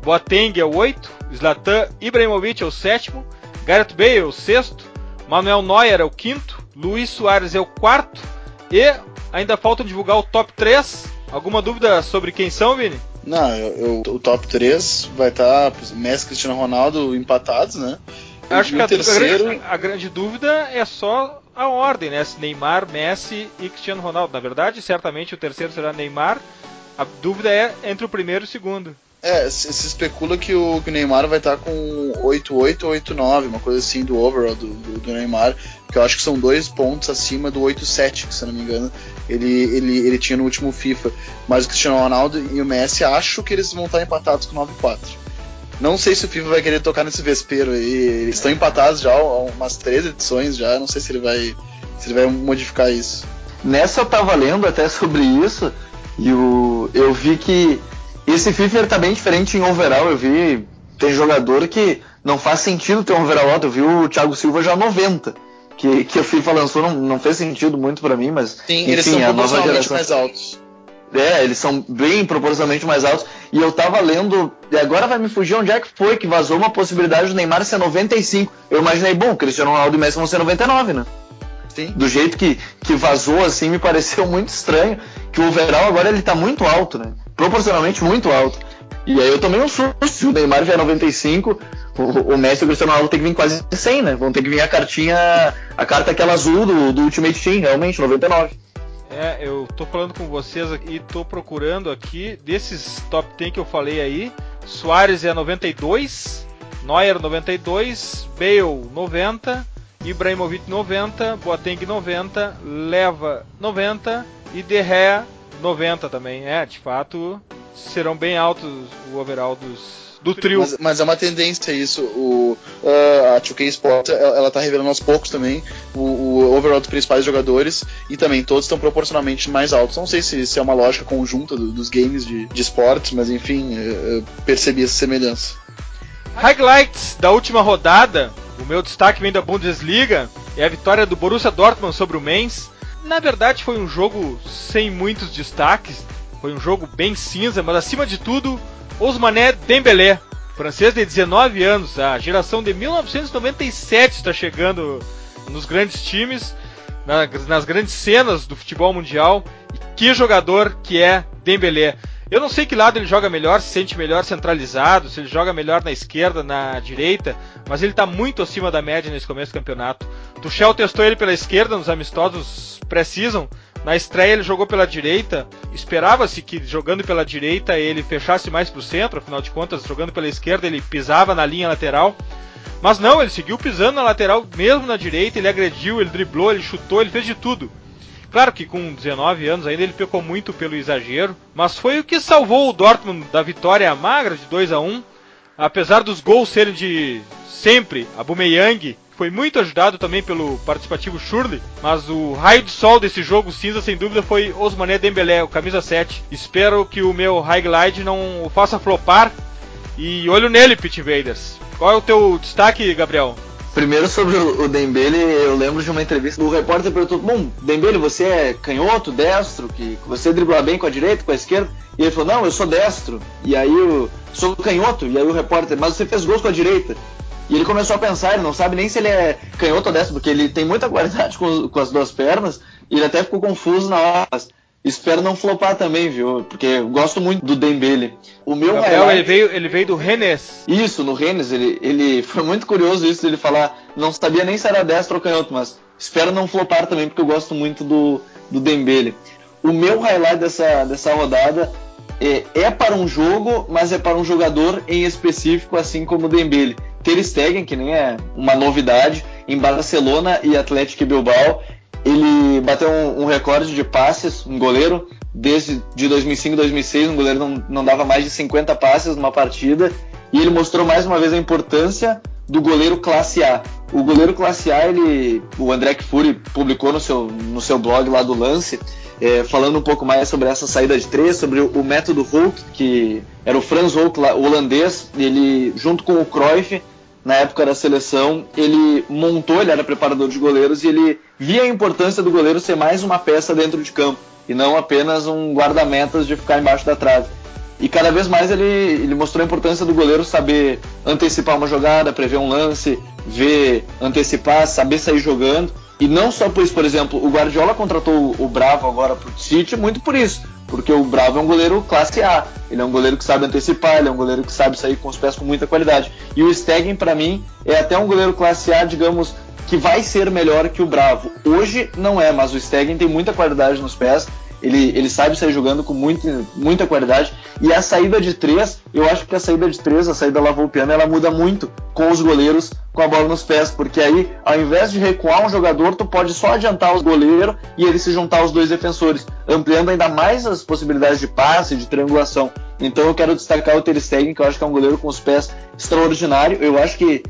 Boateng é o oito. Zlatan Ibrahimovic é o sétimo. Gareth Bale é o sexto. Manuel Neuer é o quinto. Luiz Soares é o quarto. E Ainda falta divulgar o top 3. Alguma dúvida sobre quem são, Vini?
Não, eu, eu, o top 3 vai estar tá Messi e Cristiano Ronaldo empatados, né?
Acho que a, terceiro... grande, a, grande, dúvida é só a ordem, né? Neymar, Messi e Cristiano Ronaldo. Na verdade, certamente o terceiro será Neymar. A dúvida é entre o primeiro e o segundo.
É, se, se especula que o, que o, Neymar vai estar com 8-8 ou 8-9, uma coisa assim do overall do, do, do, Neymar, que eu acho que são dois pontos acima do 8-7, se não me engano, ele, ele, ele tinha no último FIFA. Mas o Cristiano Ronaldo e o Messi acho que eles vão estar empatados com 9-4. Não sei se o FIFA vai querer tocar nesse vespeiro aí. Eles estão empatados já há umas três edições já. Não sei se ele vai, se ele vai modificar isso.
Nessa eu tava lendo até sobre isso e o, eu vi que esse FIFA tá bem diferente em overall. Eu vi tem jogador que não faz sentido ter um overall alto. Eu vi o Thiago Silva já 90 que, que o FIFA lançou não, não fez sentido muito para mim, mas
Sim, enfim, eles são a nova geração mais altos.
É, eles são bem proporcionalmente mais altos. E eu tava lendo, e agora vai me fugir onde é que foi que vazou uma possibilidade do Neymar ser 95. Eu imaginei, bom, Cristiano Ronaldo e Messi vão ser 99, né? Sim. Do jeito que, que vazou assim, me pareceu muito estranho. Que o overall agora ele tá muito alto, né? Proporcionalmente muito alto. E aí eu tomei um susto. Se o Neymar vier 95, o, o Messi e o Cristiano Ronaldo tem que vir quase 100, né? Vão ter que vir a cartinha, a carta aquela azul do, do Ultimate Team, realmente, 99.
É, eu tô falando com vocês aqui tô procurando aqui desses top 10 que eu falei aí. Soares é 92, Neuer 92, Bale 90, Ibrahimovic 90, Boateng 90, Leva 90 e De Gea 90 também. É, de fato, serão bem altos o overall dos do trio.
Mas, mas, é uma tendência isso. O, uh, a 2K Sport ela tá revelando aos poucos também o, o overall dos principais jogadores e também todos estão proporcionalmente mais altos. Não sei se, se é uma lógica conjunta do, dos games de, de esportes, mas enfim, eu percebi essa semelhança.
Highlights da última rodada. O meu destaque vem da Bundesliga. É a vitória do Borussia Dortmund sobre o Mainz. Na verdade, foi um jogo sem muitos destaques. Foi um jogo bem cinza, mas acima de tudo, Ousmane Dembélé, francês de 19 anos, a geração de 1997 está chegando nos grandes times, nas grandes cenas do futebol mundial. E que jogador que é Dembélé. Eu não sei que lado ele joga melhor, se sente melhor centralizado, se ele joga melhor na esquerda, na direita, mas ele está muito acima da média nesse começo do campeonato. Tuchel testou ele pela esquerda nos amistosos pré-season, na estreia ele jogou pela direita, esperava-se que jogando pela direita ele fechasse mais para o centro, afinal de contas, jogando pela esquerda ele pisava na linha lateral. Mas não, ele seguiu pisando na lateral, mesmo na direita, ele agrediu, ele driblou, ele chutou, ele fez de tudo. Claro que com 19 anos ainda ele pecou muito pelo exagero, mas foi o que salvou o Dortmund da vitória magra de 2 a 1 apesar dos gols serem de sempre Abumeyang, foi muito ajudado também pelo participativo Shurley, mas o raio de sol desse jogo cinza sem dúvida foi Osmané Dembélé, o camisa 7. Espero que o meu highlight não o faça flopar e olho nele, Pit Invaders. Qual é o teu destaque, Gabriel?
Primeiro sobre o Dembele, eu lembro de uma entrevista, o repórter perguntou: "Bom, Dembele, você é canhoto, destro, que você dribla bem com a direita, com a esquerda?" E ele falou: "Não, eu sou destro." E aí eu sou canhoto. E aí o repórter: "Mas você fez gols com a direita?" E ele começou a pensar, ele não sabe nem se ele é canhoto ou destro, porque ele tem muita qualidade com, com as duas pernas, e ele até ficou confuso na hora. Espero não flopar também, viu? Porque eu gosto muito do Dembele.
O meu Gabriel, highlight... ele veio, ele veio do Rennes.
Isso, no Rennes. Ele, ele foi muito curioso isso dele falar. Não sabia nem se era destro ou canhoto, mas espero não flopar também, porque eu gosto muito do, do Dembele. O meu highlight dessa, dessa rodada é, é para um jogo, mas é para um jogador em específico, assim como o Dembele. Ter Stegen, que nem é uma novidade, em Barcelona e Atlético Bilbao. Ele bateu um, um, recorde de passes, um goleiro, desde de 2005 2006, um goleiro não, não dava mais de 50 passes numa partida, e ele mostrou mais uma vez a importância do goleiro classe A. O goleiro classe A, ele, o André Fury publicou no seu, no seu blog lá do Lance, é, falando um pouco mais sobre essa saída de três, sobre o, método Hulk, que era o Franz Hulk, holandês, ele junto com o Cruyff na época da seleção, ele montou, ele era preparador de goleiros e ele via a importância do goleiro ser mais uma peça dentro de campo e não apenas um guarda-metas de ficar embaixo da trave. E cada vez mais ele, ele mostrou a importância do goleiro saber antecipar uma jogada, prever um lance, ver, antecipar, saber sair jogando. E não só por isso, por exemplo, o Guardiola contratou o Bravo agora para o City muito por isso, porque o Bravo é um goleiro classe A. Ele é um goleiro que sabe antecipar, ele é um goleiro que sabe sair com os pés com muita qualidade. E o Stegen, para mim, é até um goleiro classe A, digamos, que vai ser melhor que o Bravo. Hoje não é, mas o Stegen tem muita qualidade nos pés ele, ele sabe sair jogando com muita, muita qualidade. E a saída de três, eu acho que a saída de três, a saída lavoupiana, ela muda muito com os goleiros com a bola nos pés, porque aí, ao invés de recuar um jogador, tu pode só adiantar o goleiro e ele se juntar aos dois defensores, ampliando ainda mais as possibilidades de passe, de triangulação. Então eu quero destacar o Ter Stegen, que eu acho que é um goleiro com os pés extraordinário. Eu acho que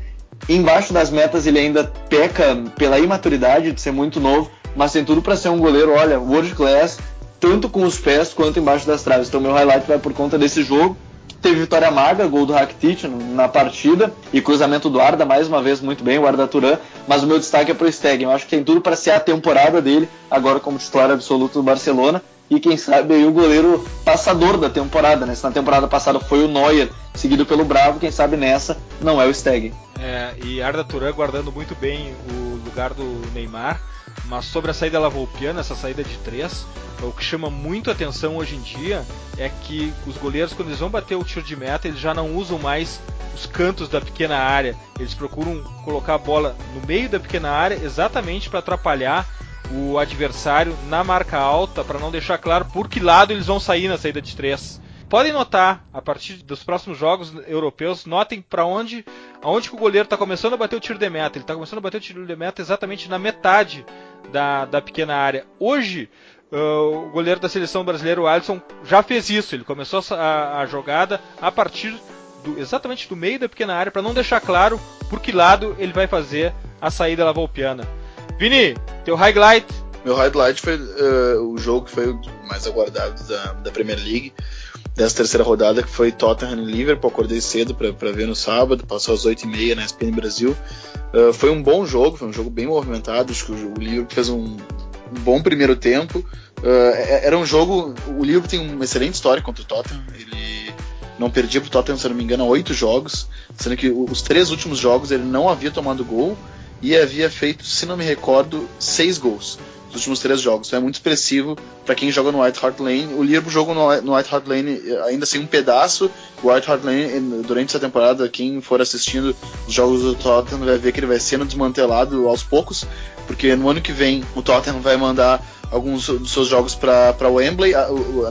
embaixo das metas ele ainda peca pela imaturidade de ser muito novo, mas tem tudo para ser um goleiro, olha, world class, tanto com os pés quanto embaixo das traves. Então meu highlight vai por conta desse jogo. Teve vitória magra, gol do Rakitic na partida e cruzamento do Arda, mais uma vez muito bem, o Arda Turan, mas o meu destaque é pro Stegen. Eu acho que tem tudo para ser a temporada dele, agora como titular absoluto do Barcelona e quem sabe aí o goleiro passador da temporada, né? Se na temporada passada foi o Neuer, seguido pelo Bravo, quem sabe nessa não é o Stegen.
É, e Arda Turan guardando muito bem o lugar do Neymar, mas sobre a saída lavoupiana, essa saída de três, o que chama muito atenção hoje em dia é que os goleiros, quando eles vão bater o tiro de meta, eles já não usam mais os cantos da pequena área. Eles procuram colocar a bola no meio da pequena área exatamente para atrapalhar o adversário na marca alta, para não deixar claro por que lado eles vão sair na saída de três. Podem notar, a partir dos próximos jogos europeus, notem para onde, aonde que o goleiro está começando a bater o tiro de meta. Ele está começando a bater o tiro de meta exatamente na metade da, da pequena área. Hoje, Uh, o goleiro da seleção brasileira, o Alisson, já fez isso. Ele começou a, a jogada a partir do, exatamente do meio da pequena área para não deixar claro por que lado ele vai fazer a saída lavolpiana. Vini, teu highlight?
Meu highlight foi uh, o jogo que foi o mais aguardado da, da Premier League dessa terceira rodada, que foi Tottenham e Liverpool. Acordei cedo para ver no sábado, passou às 8h30 na ESPN Brasil. Uh, foi um bom jogo, foi um jogo bem movimentado. Acho que o, o Liverpool fez um, um bom primeiro tempo. Uh, era um jogo. O Liverpool tem uma excelente história contra o Tottenham. Ele não perdia pro Tottenham, se não me engano, oito jogos, sendo que os três últimos jogos ele não havia tomado gol. E havia feito, se não me recordo, seis gols nos últimos três jogos. Então é muito expressivo para quem joga no White Hart Lane. O Liverpool jogou no, White Hart Lane eh, ainda sem um pedaço. O White Hart Lane, eh, durante essa temporada, quem for assistindo os jogos do Tottenham vai ver que ele vai sendo desmantelado aos poucos, porque no ano que vem o Tottenham vai mandar alguns dos seus jogos para Wembley.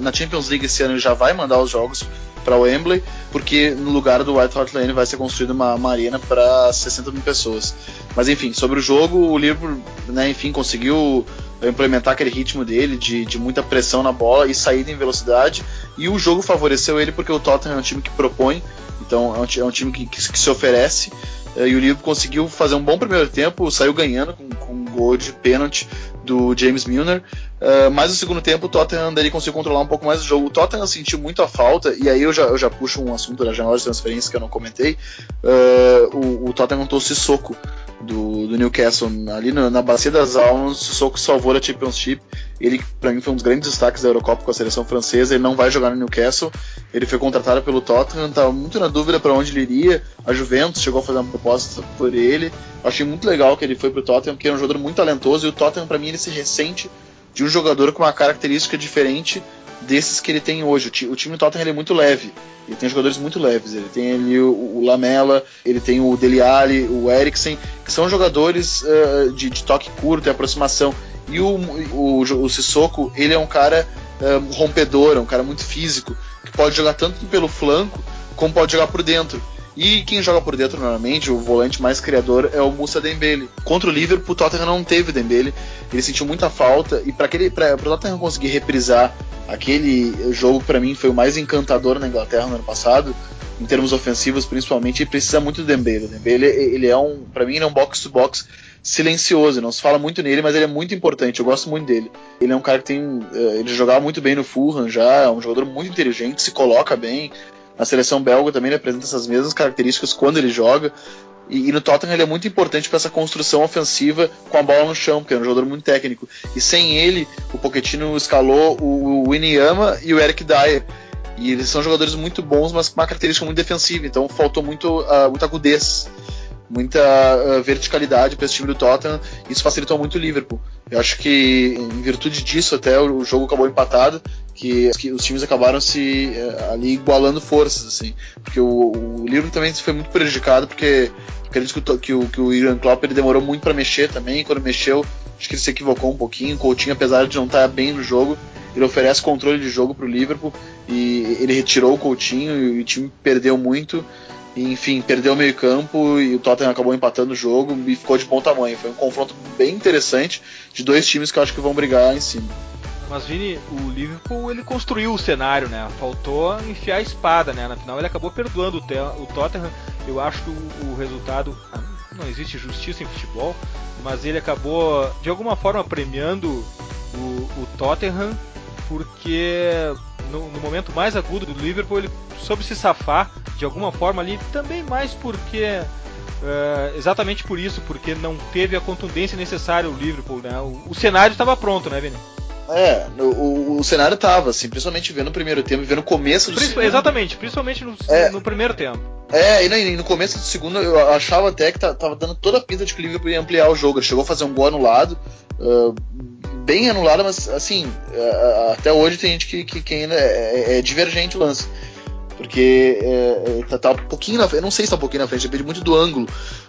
Na Champions League esse ano já vai mandar os jogos para Wembley, porque no lugar do White Hart Lane vai ser construída uma, uma arena para 60 mil pessoas. Mas enfim, sobre o jogo, o Liverpool, né, enfim, conseguiu implementar aquele ritmo dele de, de muita pressão na bola e saída em velocidade. E o jogo favoreceu ele porque o Tottenham é um time que propõe, então é um, é um time que, que, que, se oferece. Eh, e o Liverpool conseguiu fazer um bom primeiro tempo, saiu ganhando com, com um gol de pênalti do James Milner. Uh, mas no segundo tempo o Tottenham dele conseguiu controlar um pouco mais o jogo. O Tottenham sentiu muito a falta, e aí eu já, eu já puxo um assunto da janela de transferência que eu não comentei. Uh, o, o Tottenham trouxe soco do, do Newcastle ali na, na bacia das almas. O soco salvou a Championship. Ele, para mim, foi um dos grandes destaques da Eurocopa com a seleção francesa. Ele não vai jogar no Newcastle. Ele foi contratado pelo Tottenham, estava muito na dúvida para onde ele iria. A Juventus chegou a fazer uma proposta por ele. achei muito legal que ele foi pro Tottenham, porque é um jogador muito talentoso. E o Tottenham, para mim, ele se ressente de um jogador com uma característica diferente desses que ele tem hoje. O, time do Tottenham é muito leve. Ele tem jogadores muito leves. Ele tem ali o, o Lamela, ele tem o Dele Alli, o Eriksen, que são jogadores uh, de, de, toque curto e aproximação. E o, o, o Sissoko, ele é um cara uh, rompedor, é um cara muito físico, que pode jogar tanto pelo flanco como pode jogar por dentro. E quem joga por dentro normalmente, o volante mais criador é o Musa Dembele. Contra o Liverpool, o Tottenham não teve Dembele, ele sentiu muita falta e para para o Tottenham conseguir reprisar aquele jogo para mim foi o mais encantador na Inglaterra no ano passado, em termos ofensivos principalmente, precisa muito do Dembele. O Dembele ele é um, para mim ele é um box to box silencioso, não se fala muito nele, mas ele é muito importante, eu gosto muito dele. Ele é um cara que tem, eh, ele jogava muito bem no Fulham já, é um jogador muito inteligente, se coloca bem, na seleção belga também ele apresenta essas mesmas características quando ele joga. E, e no Tottenham ele é muito importante para essa construção ofensiva com a bola no chão, porque é um jogador muito técnico. E sem ele, o Pochettino escalou o, o e o Eric Dyer. E eles são jogadores muito bons, mas com uma característica muito defensiva. Então faltou muito, uh, muita agudez muita uh, verticalidade para esse time do Tottenham. Isso facilitou muito o Liverpool. Eu acho que, em virtude disso, até o, jogo acabou empatado, que, que os times acabaram se uh, ali igualando forças, assim. Porque o, o Liverpool também foi muito prejudicado, porque acredito que o, que o, que o Ian Klopp ele demorou muito para mexer também. Quando mexeu, acho que ele se equivocou um pouquinho. O Coutinho, apesar de não estar bem no jogo, ele oferece controle de jogo para o Liverpool e ele retirou o Coutinho e o time perdeu muito. Enfim, perdeu o meio campo e o Tottenham acabou empatando o jogo e ficou de bom tamanho. Foi um confronto bem interessante de dois times que eu acho que vão brigar em cima.
Mas Vini, o Liverpool ele construiu o cenário, né? Faltou enfiar a espada, né? Na final ele acabou perdoando o, Tottenham. Eu acho que o, o resultado ah, não existe justiça em futebol, mas ele acabou de alguma forma premiando o, o Tottenham porque no, no, momento mais agudo do Liverpool ele soube se safar de alguma forma ali, também mais porque Uh, exatamente por isso, porque não teve a contundência necessária o Liverpool, né? O, o cenário estava pronto, né, Vini?
É, o, o, cenário estava, assim, principalmente vendo o primeiro tempo, vendo o começo do
Princip segundo. Exatamente, principalmente no, é, no primeiro tempo.
É, e no, e no, começo do segundo eu achava até que tava dando toda a pinta de que o Liverpool ia ampliar o jogo. Ele chegou a fazer um gol anulado, uh, bem anulado, mas assim, até hoje tem gente que, que, que ainda é, é, é divergente o lance porque é, é, tá, tá, um pouquinho na frente, eu não sei se tá um pouquinho na frente, depende muito do ângulo.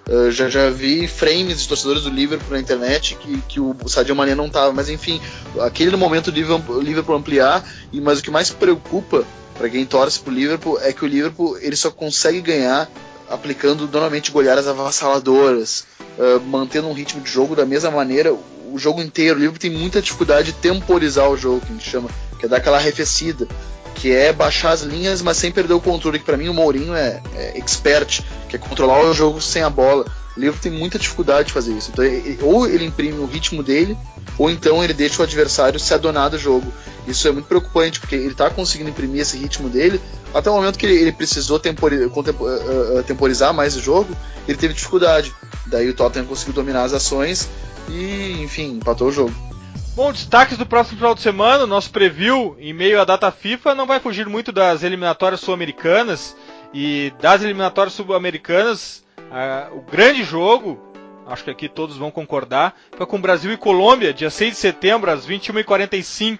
Uh, já, já vi frames de torcedores do Liverpool na internet que, que o Sadio Mané não tava, mas enfim, aquele momento do Liverpool ampliar, e mas o que mais preocupa para quem torce pro Liverpool é que o Liverpool ele só consegue ganhar aplicando normalmente goleadas avassaladoras, uh, mantendo um ritmo de jogo da mesma maneira o jogo inteiro. O Liverpool tem muita dificuldade de temporizar o jogo, que a gente chama, que é dar aquela arrefecida que é baixar as linhas, mas sem perder o controle, que para mim o Mourinho é, é, expert, que é controlar o jogo sem a bola. O Liverpool tem muita dificuldade de fazer isso. Então, ele, ou ele imprime o ritmo dele, ou então ele deixa o adversário se adonar do jogo. Isso é muito preocupante, porque ele está conseguindo imprimir esse ritmo dele, até o momento que ele, ele precisou tempori, uh, uh, temporizar mais o jogo, ele teve dificuldade. Daí o Tottenham conseguiu dominar as ações e, enfim, empatou o jogo.
Bom, destaques do próximo final de semana, nosso preview em meio à data FIFA não vai fugir muito das eliminatórias sul-americanas e das eliminatórias sul-americanas, o grande jogo, acho que aqui todos vão concordar, foi com Brasil e Colômbia, dia 6 de setembro, às 21h45.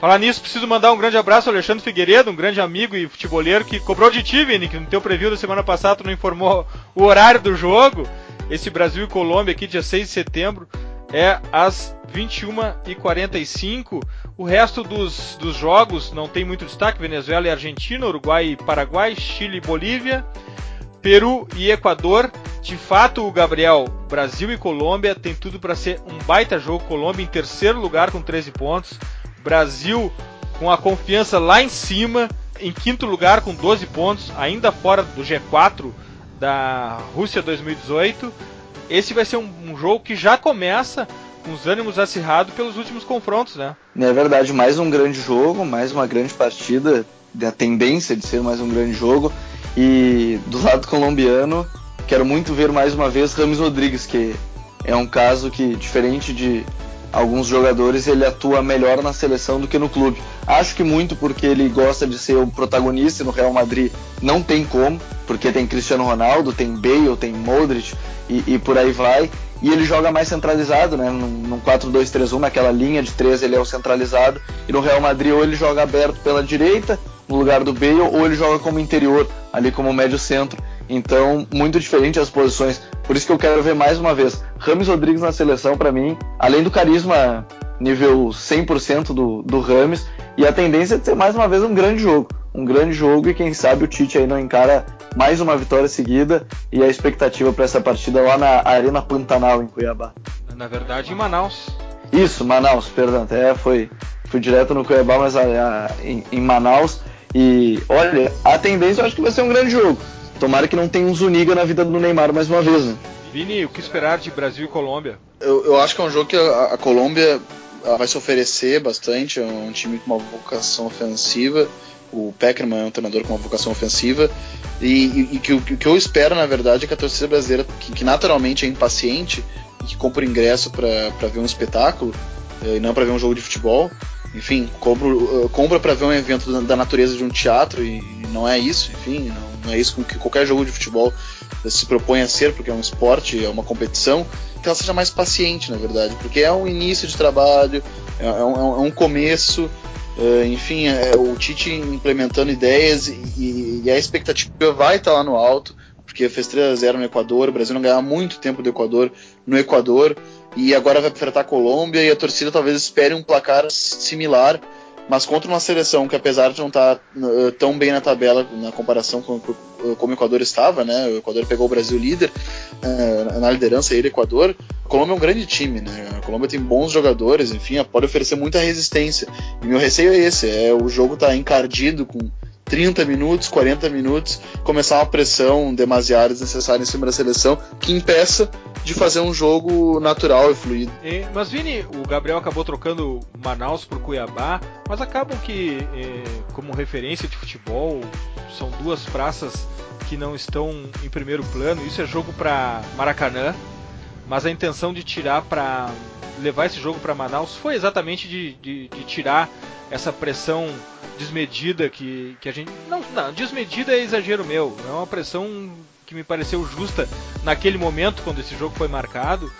Falar nisso, preciso mandar um grande abraço ao Alexandre Figueiredo, um grande amigo e futeboleiro que cobrou de ti, Vini, que no teu preview da semana passada tu não informou o horário do jogo. Esse Brasil e Colômbia aqui, dia 6 de setembro, é às 21h45. O resto dos, dos jogos não tem muito destaque: Venezuela e Argentina, Uruguai e Paraguai, Chile e Bolívia, Peru e Equador. De fato, o Gabriel, Brasil e Colômbia tem tudo para ser um baita jogo. Colômbia em terceiro lugar com 13 pontos. Brasil com a confiança lá em cima, em quinto lugar com 12 pontos, ainda fora do G4 da Rússia 2018. Esse vai ser um, um jogo que já começa com os ânimos acirrados pelos últimos confrontos, né?
É verdade, mais um grande jogo, mais uma grande partida, da tendência de ser mais um grande jogo. E do lado colombiano, quero muito ver mais uma vez Rames Rodrigues, que é um caso que, diferente de alguns jogadores, ele atua melhor na seleção do que no clube. Acho que muito porque ele gosta de ser o protagonista no Real Madrid, não tem como, porque tem Cristiano Ronaldo, tem Bale, tem Modric e, e por aí vai. E ele joga mais centralizado, né? Num, 4-2-3-1, naquela linha de três ele é o centralizado. E no Real Madrid ou ele joga aberto pela direita, no lugar do Bale, ou ele joga como interior, ali como médio centro. Então, muito diferente as posições. Por isso que eu quero ver mais uma vez. Rames Rodrigues na seleção, para mim, além do carisma nível 100% do, do Rames, e a tendência é de ser mais uma vez um grande jogo. Um grande jogo e quem sabe o Tite aí não encara mais uma vitória seguida e a expectativa para essa partida lá na Arena Pantanal, em Cuiabá.
Na verdade, em Manaus.
Isso, Manaus, perdão. Até foi, fui direto no Cuiabá, mas a, a, em, em Manaus. E olha, a tendência eu acho que vai ser um grande jogo. Tomara que não tenha um Zuniga na vida do Neymar mais uma vez, né?
Vini, o que esperar de Brasil e Colômbia?
Eu, eu acho que é um jogo que a, a Colômbia vai se oferecer bastante. É um time com uma vocação ofensiva. O Peckerman é um treinador com uma vocação ofensiva. E, e, e que, o que eu espero, na verdade, é que a torcida brasileira, que, que naturalmente é impaciente e que compra ingresso para ver um espetáculo eh, e não para ver um jogo de futebol, enfim, compro, uh, compra para ver um evento da, natureza de um teatro e, e não é isso, enfim, não, não, é isso que qualquer jogo de futebol se propõe a ser, porque é um esporte, é uma competição, que ela seja mais paciente, na verdade, porque é um início de trabalho, é, é, um, é um, começo, uh, enfim, é o Tite implementando ideias e, e, a expectativa vai estar lá no alto, porque fez 3 a 0 no Equador, o Brasil não ganhava muito tempo do Equador no Equador, e agora vai enfrentar a Colômbia e a torcida talvez espere um placar similar, mas contra uma seleção que apesar de não estar tá, uh, tão bem na tabela na comparação com como o Equador estava, né? O Equador pegou o Brasil líder uh, na liderança ele Equador. A Colômbia é um grande time, né? A Colômbia tem bons jogadores, enfim, pode oferecer muita resistência. E meu receio é esse, é o jogo tá encardido com 30 minutos, 40 minutos, começar uma pressão demasiada desnecessária em cima da seleção que impeça de fazer um jogo natural e fluido.
Mas Vini, o Gabriel acabou trocando Manaus por Cuiabá, mas acabam que, eh, como referência de futebol, são duas praças que não estão em primeiro plano. Isso é jogo para Maracanã, mas a intenção de tirar para levar esse jogo para Manaus foi exatamente de, de, de tirar essa pressão desmedida que, que a gente. Não, não, desmedida é exagero meu. É uma pressão que me pareceu justa naquele momento, quando esse jogo foi marcado.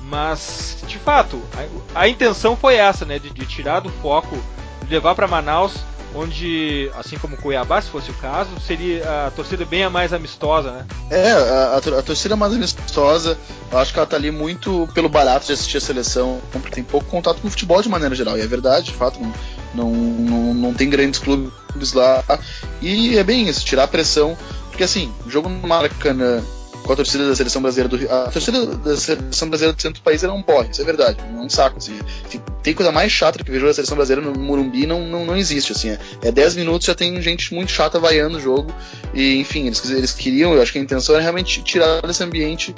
Mas, de fato, a, a intenção foi essa, né? De, de tirar do foco, levar para Manaus, onde, assim como Cuiabá, se fosse o caso, seria a torcida bem a mais amistosa, né?
É, a, a, torcida mais amistosa, acho que ela tá ali muito pelo barato de assistir a seleção, tem pouco contato com o futebol de maneira geral, e é verdade, de fato, não, não, não, não tem grandes clubes lá. E é bem isso, tirar a pressão. Porque assim, jogo no Maracanã com a torcida da seleção brasileira do. A torcida da seleção brasileira do centro do país era um porre, isso é verdade, é um saco. Assim. Tem coisa mais chata que ver jogo da seleção brasileira no Morumbi, não, não, não existe. Assim, é, é 10 minutos já tem gente muito chata vaiando o jogo. E enfim, eles, eles queriam, eu acho que a intenção era realmente tirar desse ambiente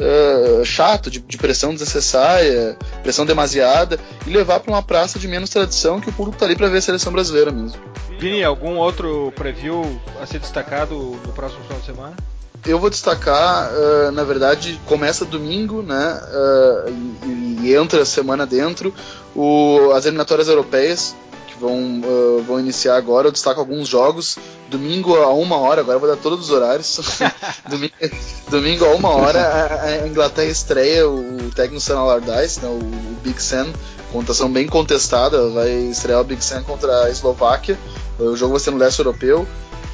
uh, chato, de, de, pressão desnecessária, pressão demasiada, e levar para uma praça de menos tradição que o público está ali para ver a seleção brasileira mesmo.
Vini, algum outro preview a ser destacado no próximo final de semana?
Eu vou destacar, uh, na verdade, começa domingo, né? Uh, e, e, entra semana dentro, o, as eliminatórias europeias, vão, uh, vão iniciar agora. Eu destaco alguns jogos. Domingo a uma hora, agora eu vou dar todos os horários. domingo, domingo, a uma hora, a, Inglaterra estreia o técnico Sam Allardyce, né, o, Big Sam. Contação bem contestada, vai estrear o Big Sam contra a Eslováquia. O jogo vai ser no leste europeu.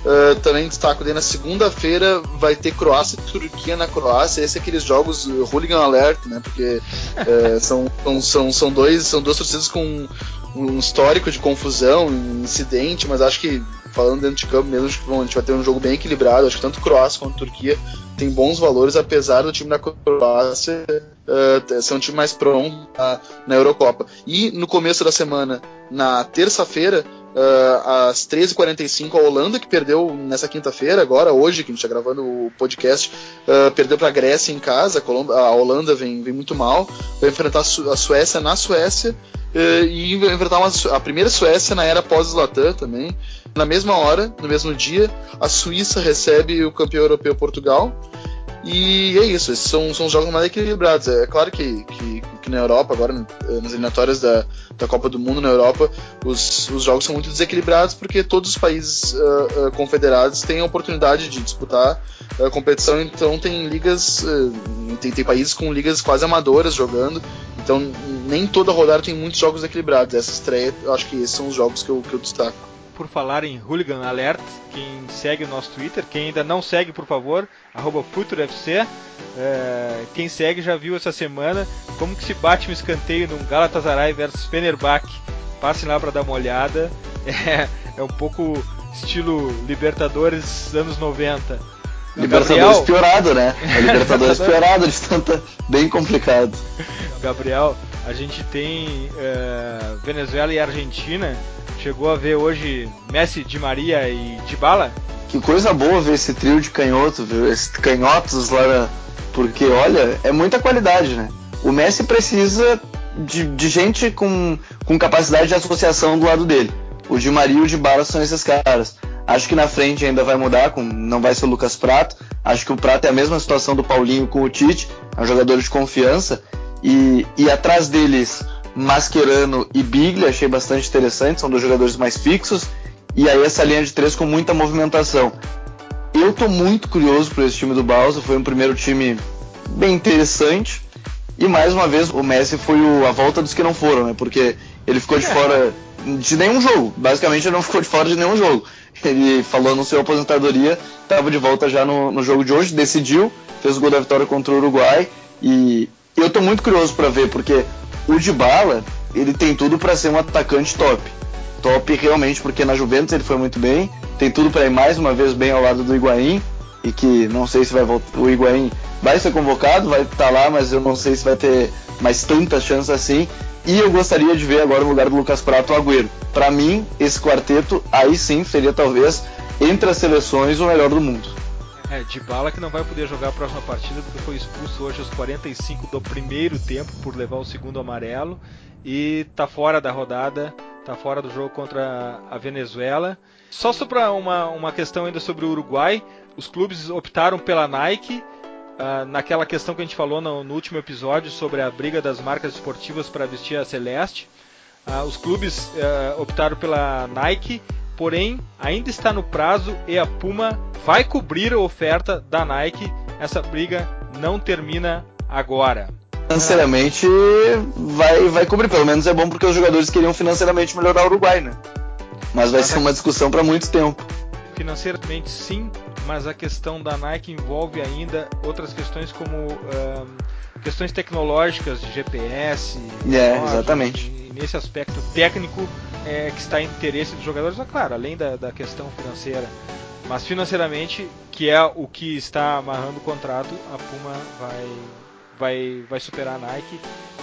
Uh, também destaco daí na segunda-feira vai ter Croácia e Turquia na Croácia. Esse é aqueles jogos uh, hooligan alert, né? Porque uh, são, são, são, dois, são duas torcidas com um histórico de confusão, incidente, mas acho que falando dentro de campo mesmo, acho que bom, a gente vai ter um jogo bem equilibrado. Acho que tanto Croácia quanto Turquia tem bons valores, apesar do time da Croácia uh, ser um time mais pronto na, na Eurocopa. E no começo da semana, na terça-feira, Uh, às 13h45 a Holanda, que perdeu nessa quinta-feira, agora, hoje, que a gente está gravando o podcast, uh, perdeu para a Grécia em casa. A, a Holanda vem, vem, muito mal. Vai enfrentar a, Su a Suécia na Suécia e vai enfrentar uma, a primeira Suécia na era pós-Zlatan também. Na mesma hora, no mesmo dia, a Suíça recebe o campeão europeu Portugal. E é isso, esses são, são jogos mais equilibrados. É claro que, que, que na Europa, agora nas eliminatórias da, da Copa do Mundo na Europa, os, os jogos são muito desequilibrados porque todos os países uh, uh, confederados têm a oportunidade de disputar a competição, então tem ligas, uh, tem, tem países com ligas quase amadoras jogando, então nem toda rodada tem muitos jogos equilibrados. Essa estreia, eu acho que esses são os jogos que eu, que eu destaco
por falar em Hooligan Alert, quem segue o nosso Twitter, quem ainda não segue, por favor, arroba FuturoFC. É, quem segue já viu essa semana como que se bate um escanteio num Galatasaray versus Fenerbahçe. Passem lá para dar uma olhada. É, é, um pouco estilo Libertadores anos 90.
Libertadores Gabriel... piorado, né? É Libertadores piorado de tanta. bem complicado.
Gabriel, a gente tem é, Venezuela e Argentina Chegou a ver hoje Messi, Di Maria e Dybala?
Que coisa boa ver esse trio de canhoto, ver esses canhotos lá, porque olha, é muita qualidade, né? O Messi precisa de, de gente com, com capacidade de associação do lado dele. O Di Maria e o Dybala são esses caras. Acho que na frente ainda vai mudar, com, não vai ser o Lucas Prato. Acho que o Prato é a mesma situação do Paulinho com o Tite, é um jogador de confiança. E, e atrás deles Mascherano e Biglia, achei bastante interessante, são dois jogadores mais fixos. E aí essa linha de três com muita movimentação. Eu tô muito curioso por esse time do Balsa, foi um primeiro time bem interessante. E mais uma vez o Messi foi o, a volta dos que não foram, né? Porque ele ficou de é. fora de nenhum jogo. Basicamente ele não ficou de fora de nenhum jogo. Ele falou no seu aposentadoria, estava de volta já no, no jogo de hoje, decidiu, fez o gol da vitória contra o Uruguai. E eu tô muito curioso para ver, porque o Dybala, ele tem tudo para ser um atacante top. Top realmente, porque na Juventus ele foi muito bem. Tem tudo para ir mais uma vez bem ao lado do Higuaín. E que não sei se vai voltar. O Higuaín vai ser convocado, vai estar tá lá, mas eu não sei se vai ter mais tantas chances assim. E eu gostaria de ver agora no lugar do Lucas Prato o Agüero. Para mim, esse quarteto aí sim seria talvez entre as seleções o melhor do mundo.
É, de bala que não vai poder jogar a próxima partida porque foi expulso hoje aos 45 do primeiro tempo por levar o segundo amarelo e tá fora da rodada, tá fora do jogo contra a Venezuela. Só sobre uma, uma questão ainda sobre o Uruguai, os clubes optaram pela Nike uh, naquela questão que a gente falou no, no, último episódio sobre a briga das marcas esportivas para vestir a Celeste. Uh, os clubes uh, optaram pela Nike porém ainda está no prazo e a Puma vai cobrir a oferta da Nike. Essa briga não termina agora.
Financeiramente vai, vai cobrir, pelo menos é bom porque os jogadores queriam financeiramente melhorar o Uruguai, né? Mas vai ser uma discussão para muito tempo.
Financeiramente sim, mas a questão da Nike envolve ainda outras questões como um, questões tecnológicas de GPS.
É, exatamente.
E nesse aspecto técnico, é, que está em interesse dos jogadores, é claro, além da, da questão financeira. Mas financeiramente, que é o que está amarrando o contrato, a Puma vai, vai, vai superar a Nike.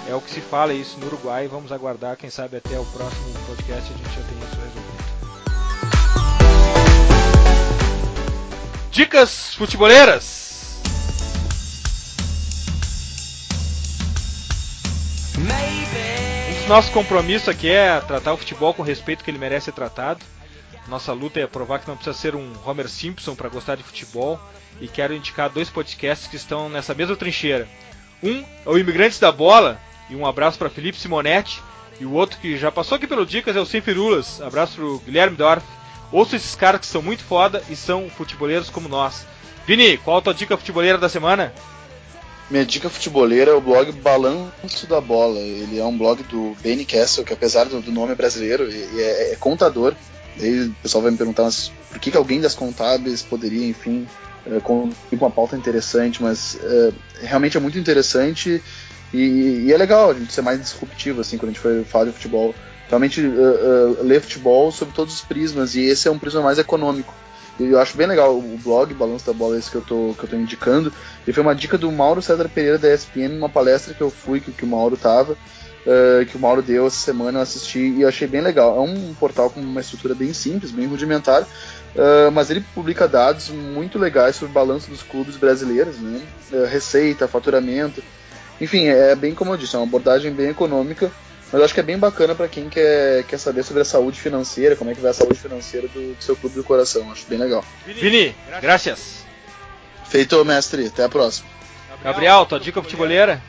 É o que se fala isso no Uruguai. Vamos aguardar, quem sabe até o próximo podcast a gente já tem isso resolvido. Dicas futeboleiras. nosso compromisso aqui é tratar o futebol com o respeito que ele merece ser tratado. Nossa luta é provar que não precisa ser um Homer Simpson para gostar de futebol. E quero indicar dois podcasts que estão nessa mesma trincheira. Um é o Imigrantes da Bola, e um abraço para Felipe Simonetti, E o outro que já passou aqui pelo Dicas é o Sem Firulas. Abraço pro Guilherme Dorf. Ouço esses caras que são muito foda e são futeboleiros como nós. Vini, qual a tua dica futeboleira da semana?
Minha dica futeboleira é o blog Balanço da Bola. Ele é um blog do Benny Castle, que apesar do, nome brasileiro, é, é, contador. Aí o pessoal vai me perguntar, mas por que, que alguém das contábeis poderia, enfim, é, com uma pauta interessante, mas é, realmente é muito interessante e, e, é legal a gente ser mais disruptivo, assim, quando a gente for falar de futebol. Realmente uh, uh, ler futebol sob todos os prismas, e esse é um prisma mais econômico. Eu acho bem legal o blog Balanço da Bola, esse que eu tô, que eu tô indicando. E foi uma dica do Mauro César Pereira da ESPN, numa palestra que eu fui, que, que o Mauro tava, uh, que o Mauro deu essa semana, eu assisti e eu achei bem legal. É um portal com uma estrutura bem simples, bem rudimentar, uh, mas ele publica dados muito legais sobre o balanço dos clubes brasileiros, né? Uh, receita, faturamento. Enfim, é bem como eu disse, é uma abordagem bem econômica mas acho que é bem bacana para quem quer, quer saber sobre a saúde financeira, como é que vai a saúde financeira do, do seu clube do coração. Acho bem legal.
Vini, graças.
Feito, mestre. Até a próxima.
Gabriel, tua dica futebolera?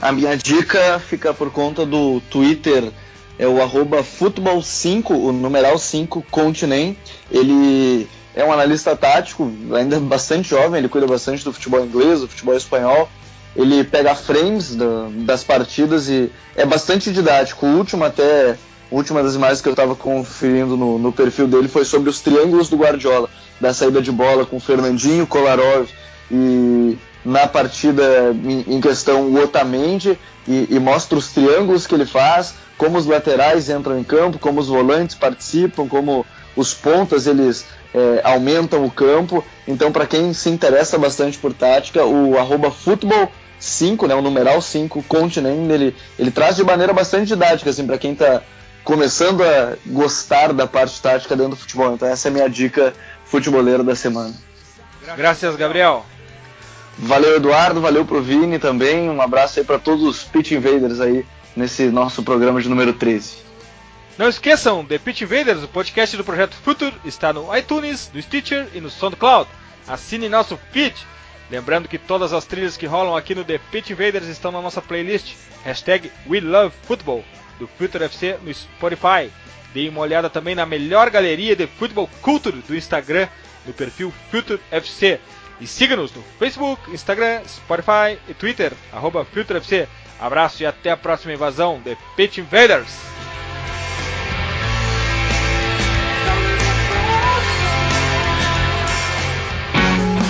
A minha dica fica por conta do Twitter, é o arroba futebol5, o numeral 5, Continent. Ele é um analista tático, ainda bastante jovem, ele cuida bastante do futebol inglês, do futebol espanhol ele pega frames das partidas e é bastante didático. O último até, última das imagens que eu estava conferindo no, no, perfil dele foi sobre os triângulos do Guardiola, da saída de bola com Fernandinho, Kolarov e na partida em questão o Otamendi e, e mostra os triângulos que ele faz, como os laterais entram em campo, como os volantes participam, como os pontas eles é, aumentam o campo. Então, para quem se interessa bastante por tática, o arroba futebol 5, né, o numeral 5, Continent, ele, ele traz de maneira bastante didática, assim, para quem está começando a gostar da parte tática dentro do futebol. Então essa é a minha dica futeboleira da semana.
Graças, Gabriel.
Valeu, Eduardo, valeu pro Vini também. Um abraço aí para todos os Pitch Invaders aí nesse nosso programa de número 13.
Não esqueçam, The Pitch Invaders, o podcast do Projeto Future, está no iTunes, no Stitcher e no SoundCloud. Assine nosso feed Lembrando que todas as trilhas que rolam aqui no The Pit Invaders estão na nossa playlist. Hashtag We Love Football, do Future FC no Spotify. Deem uma olhada também na melhor galeria de futebol culture do Instagram, no perfil Future FC. E siga-nos no Facebook, Instagram, Spotify e Twitter, arroba Future FC. Abraço e até a próxima invasão The Pit Invaders!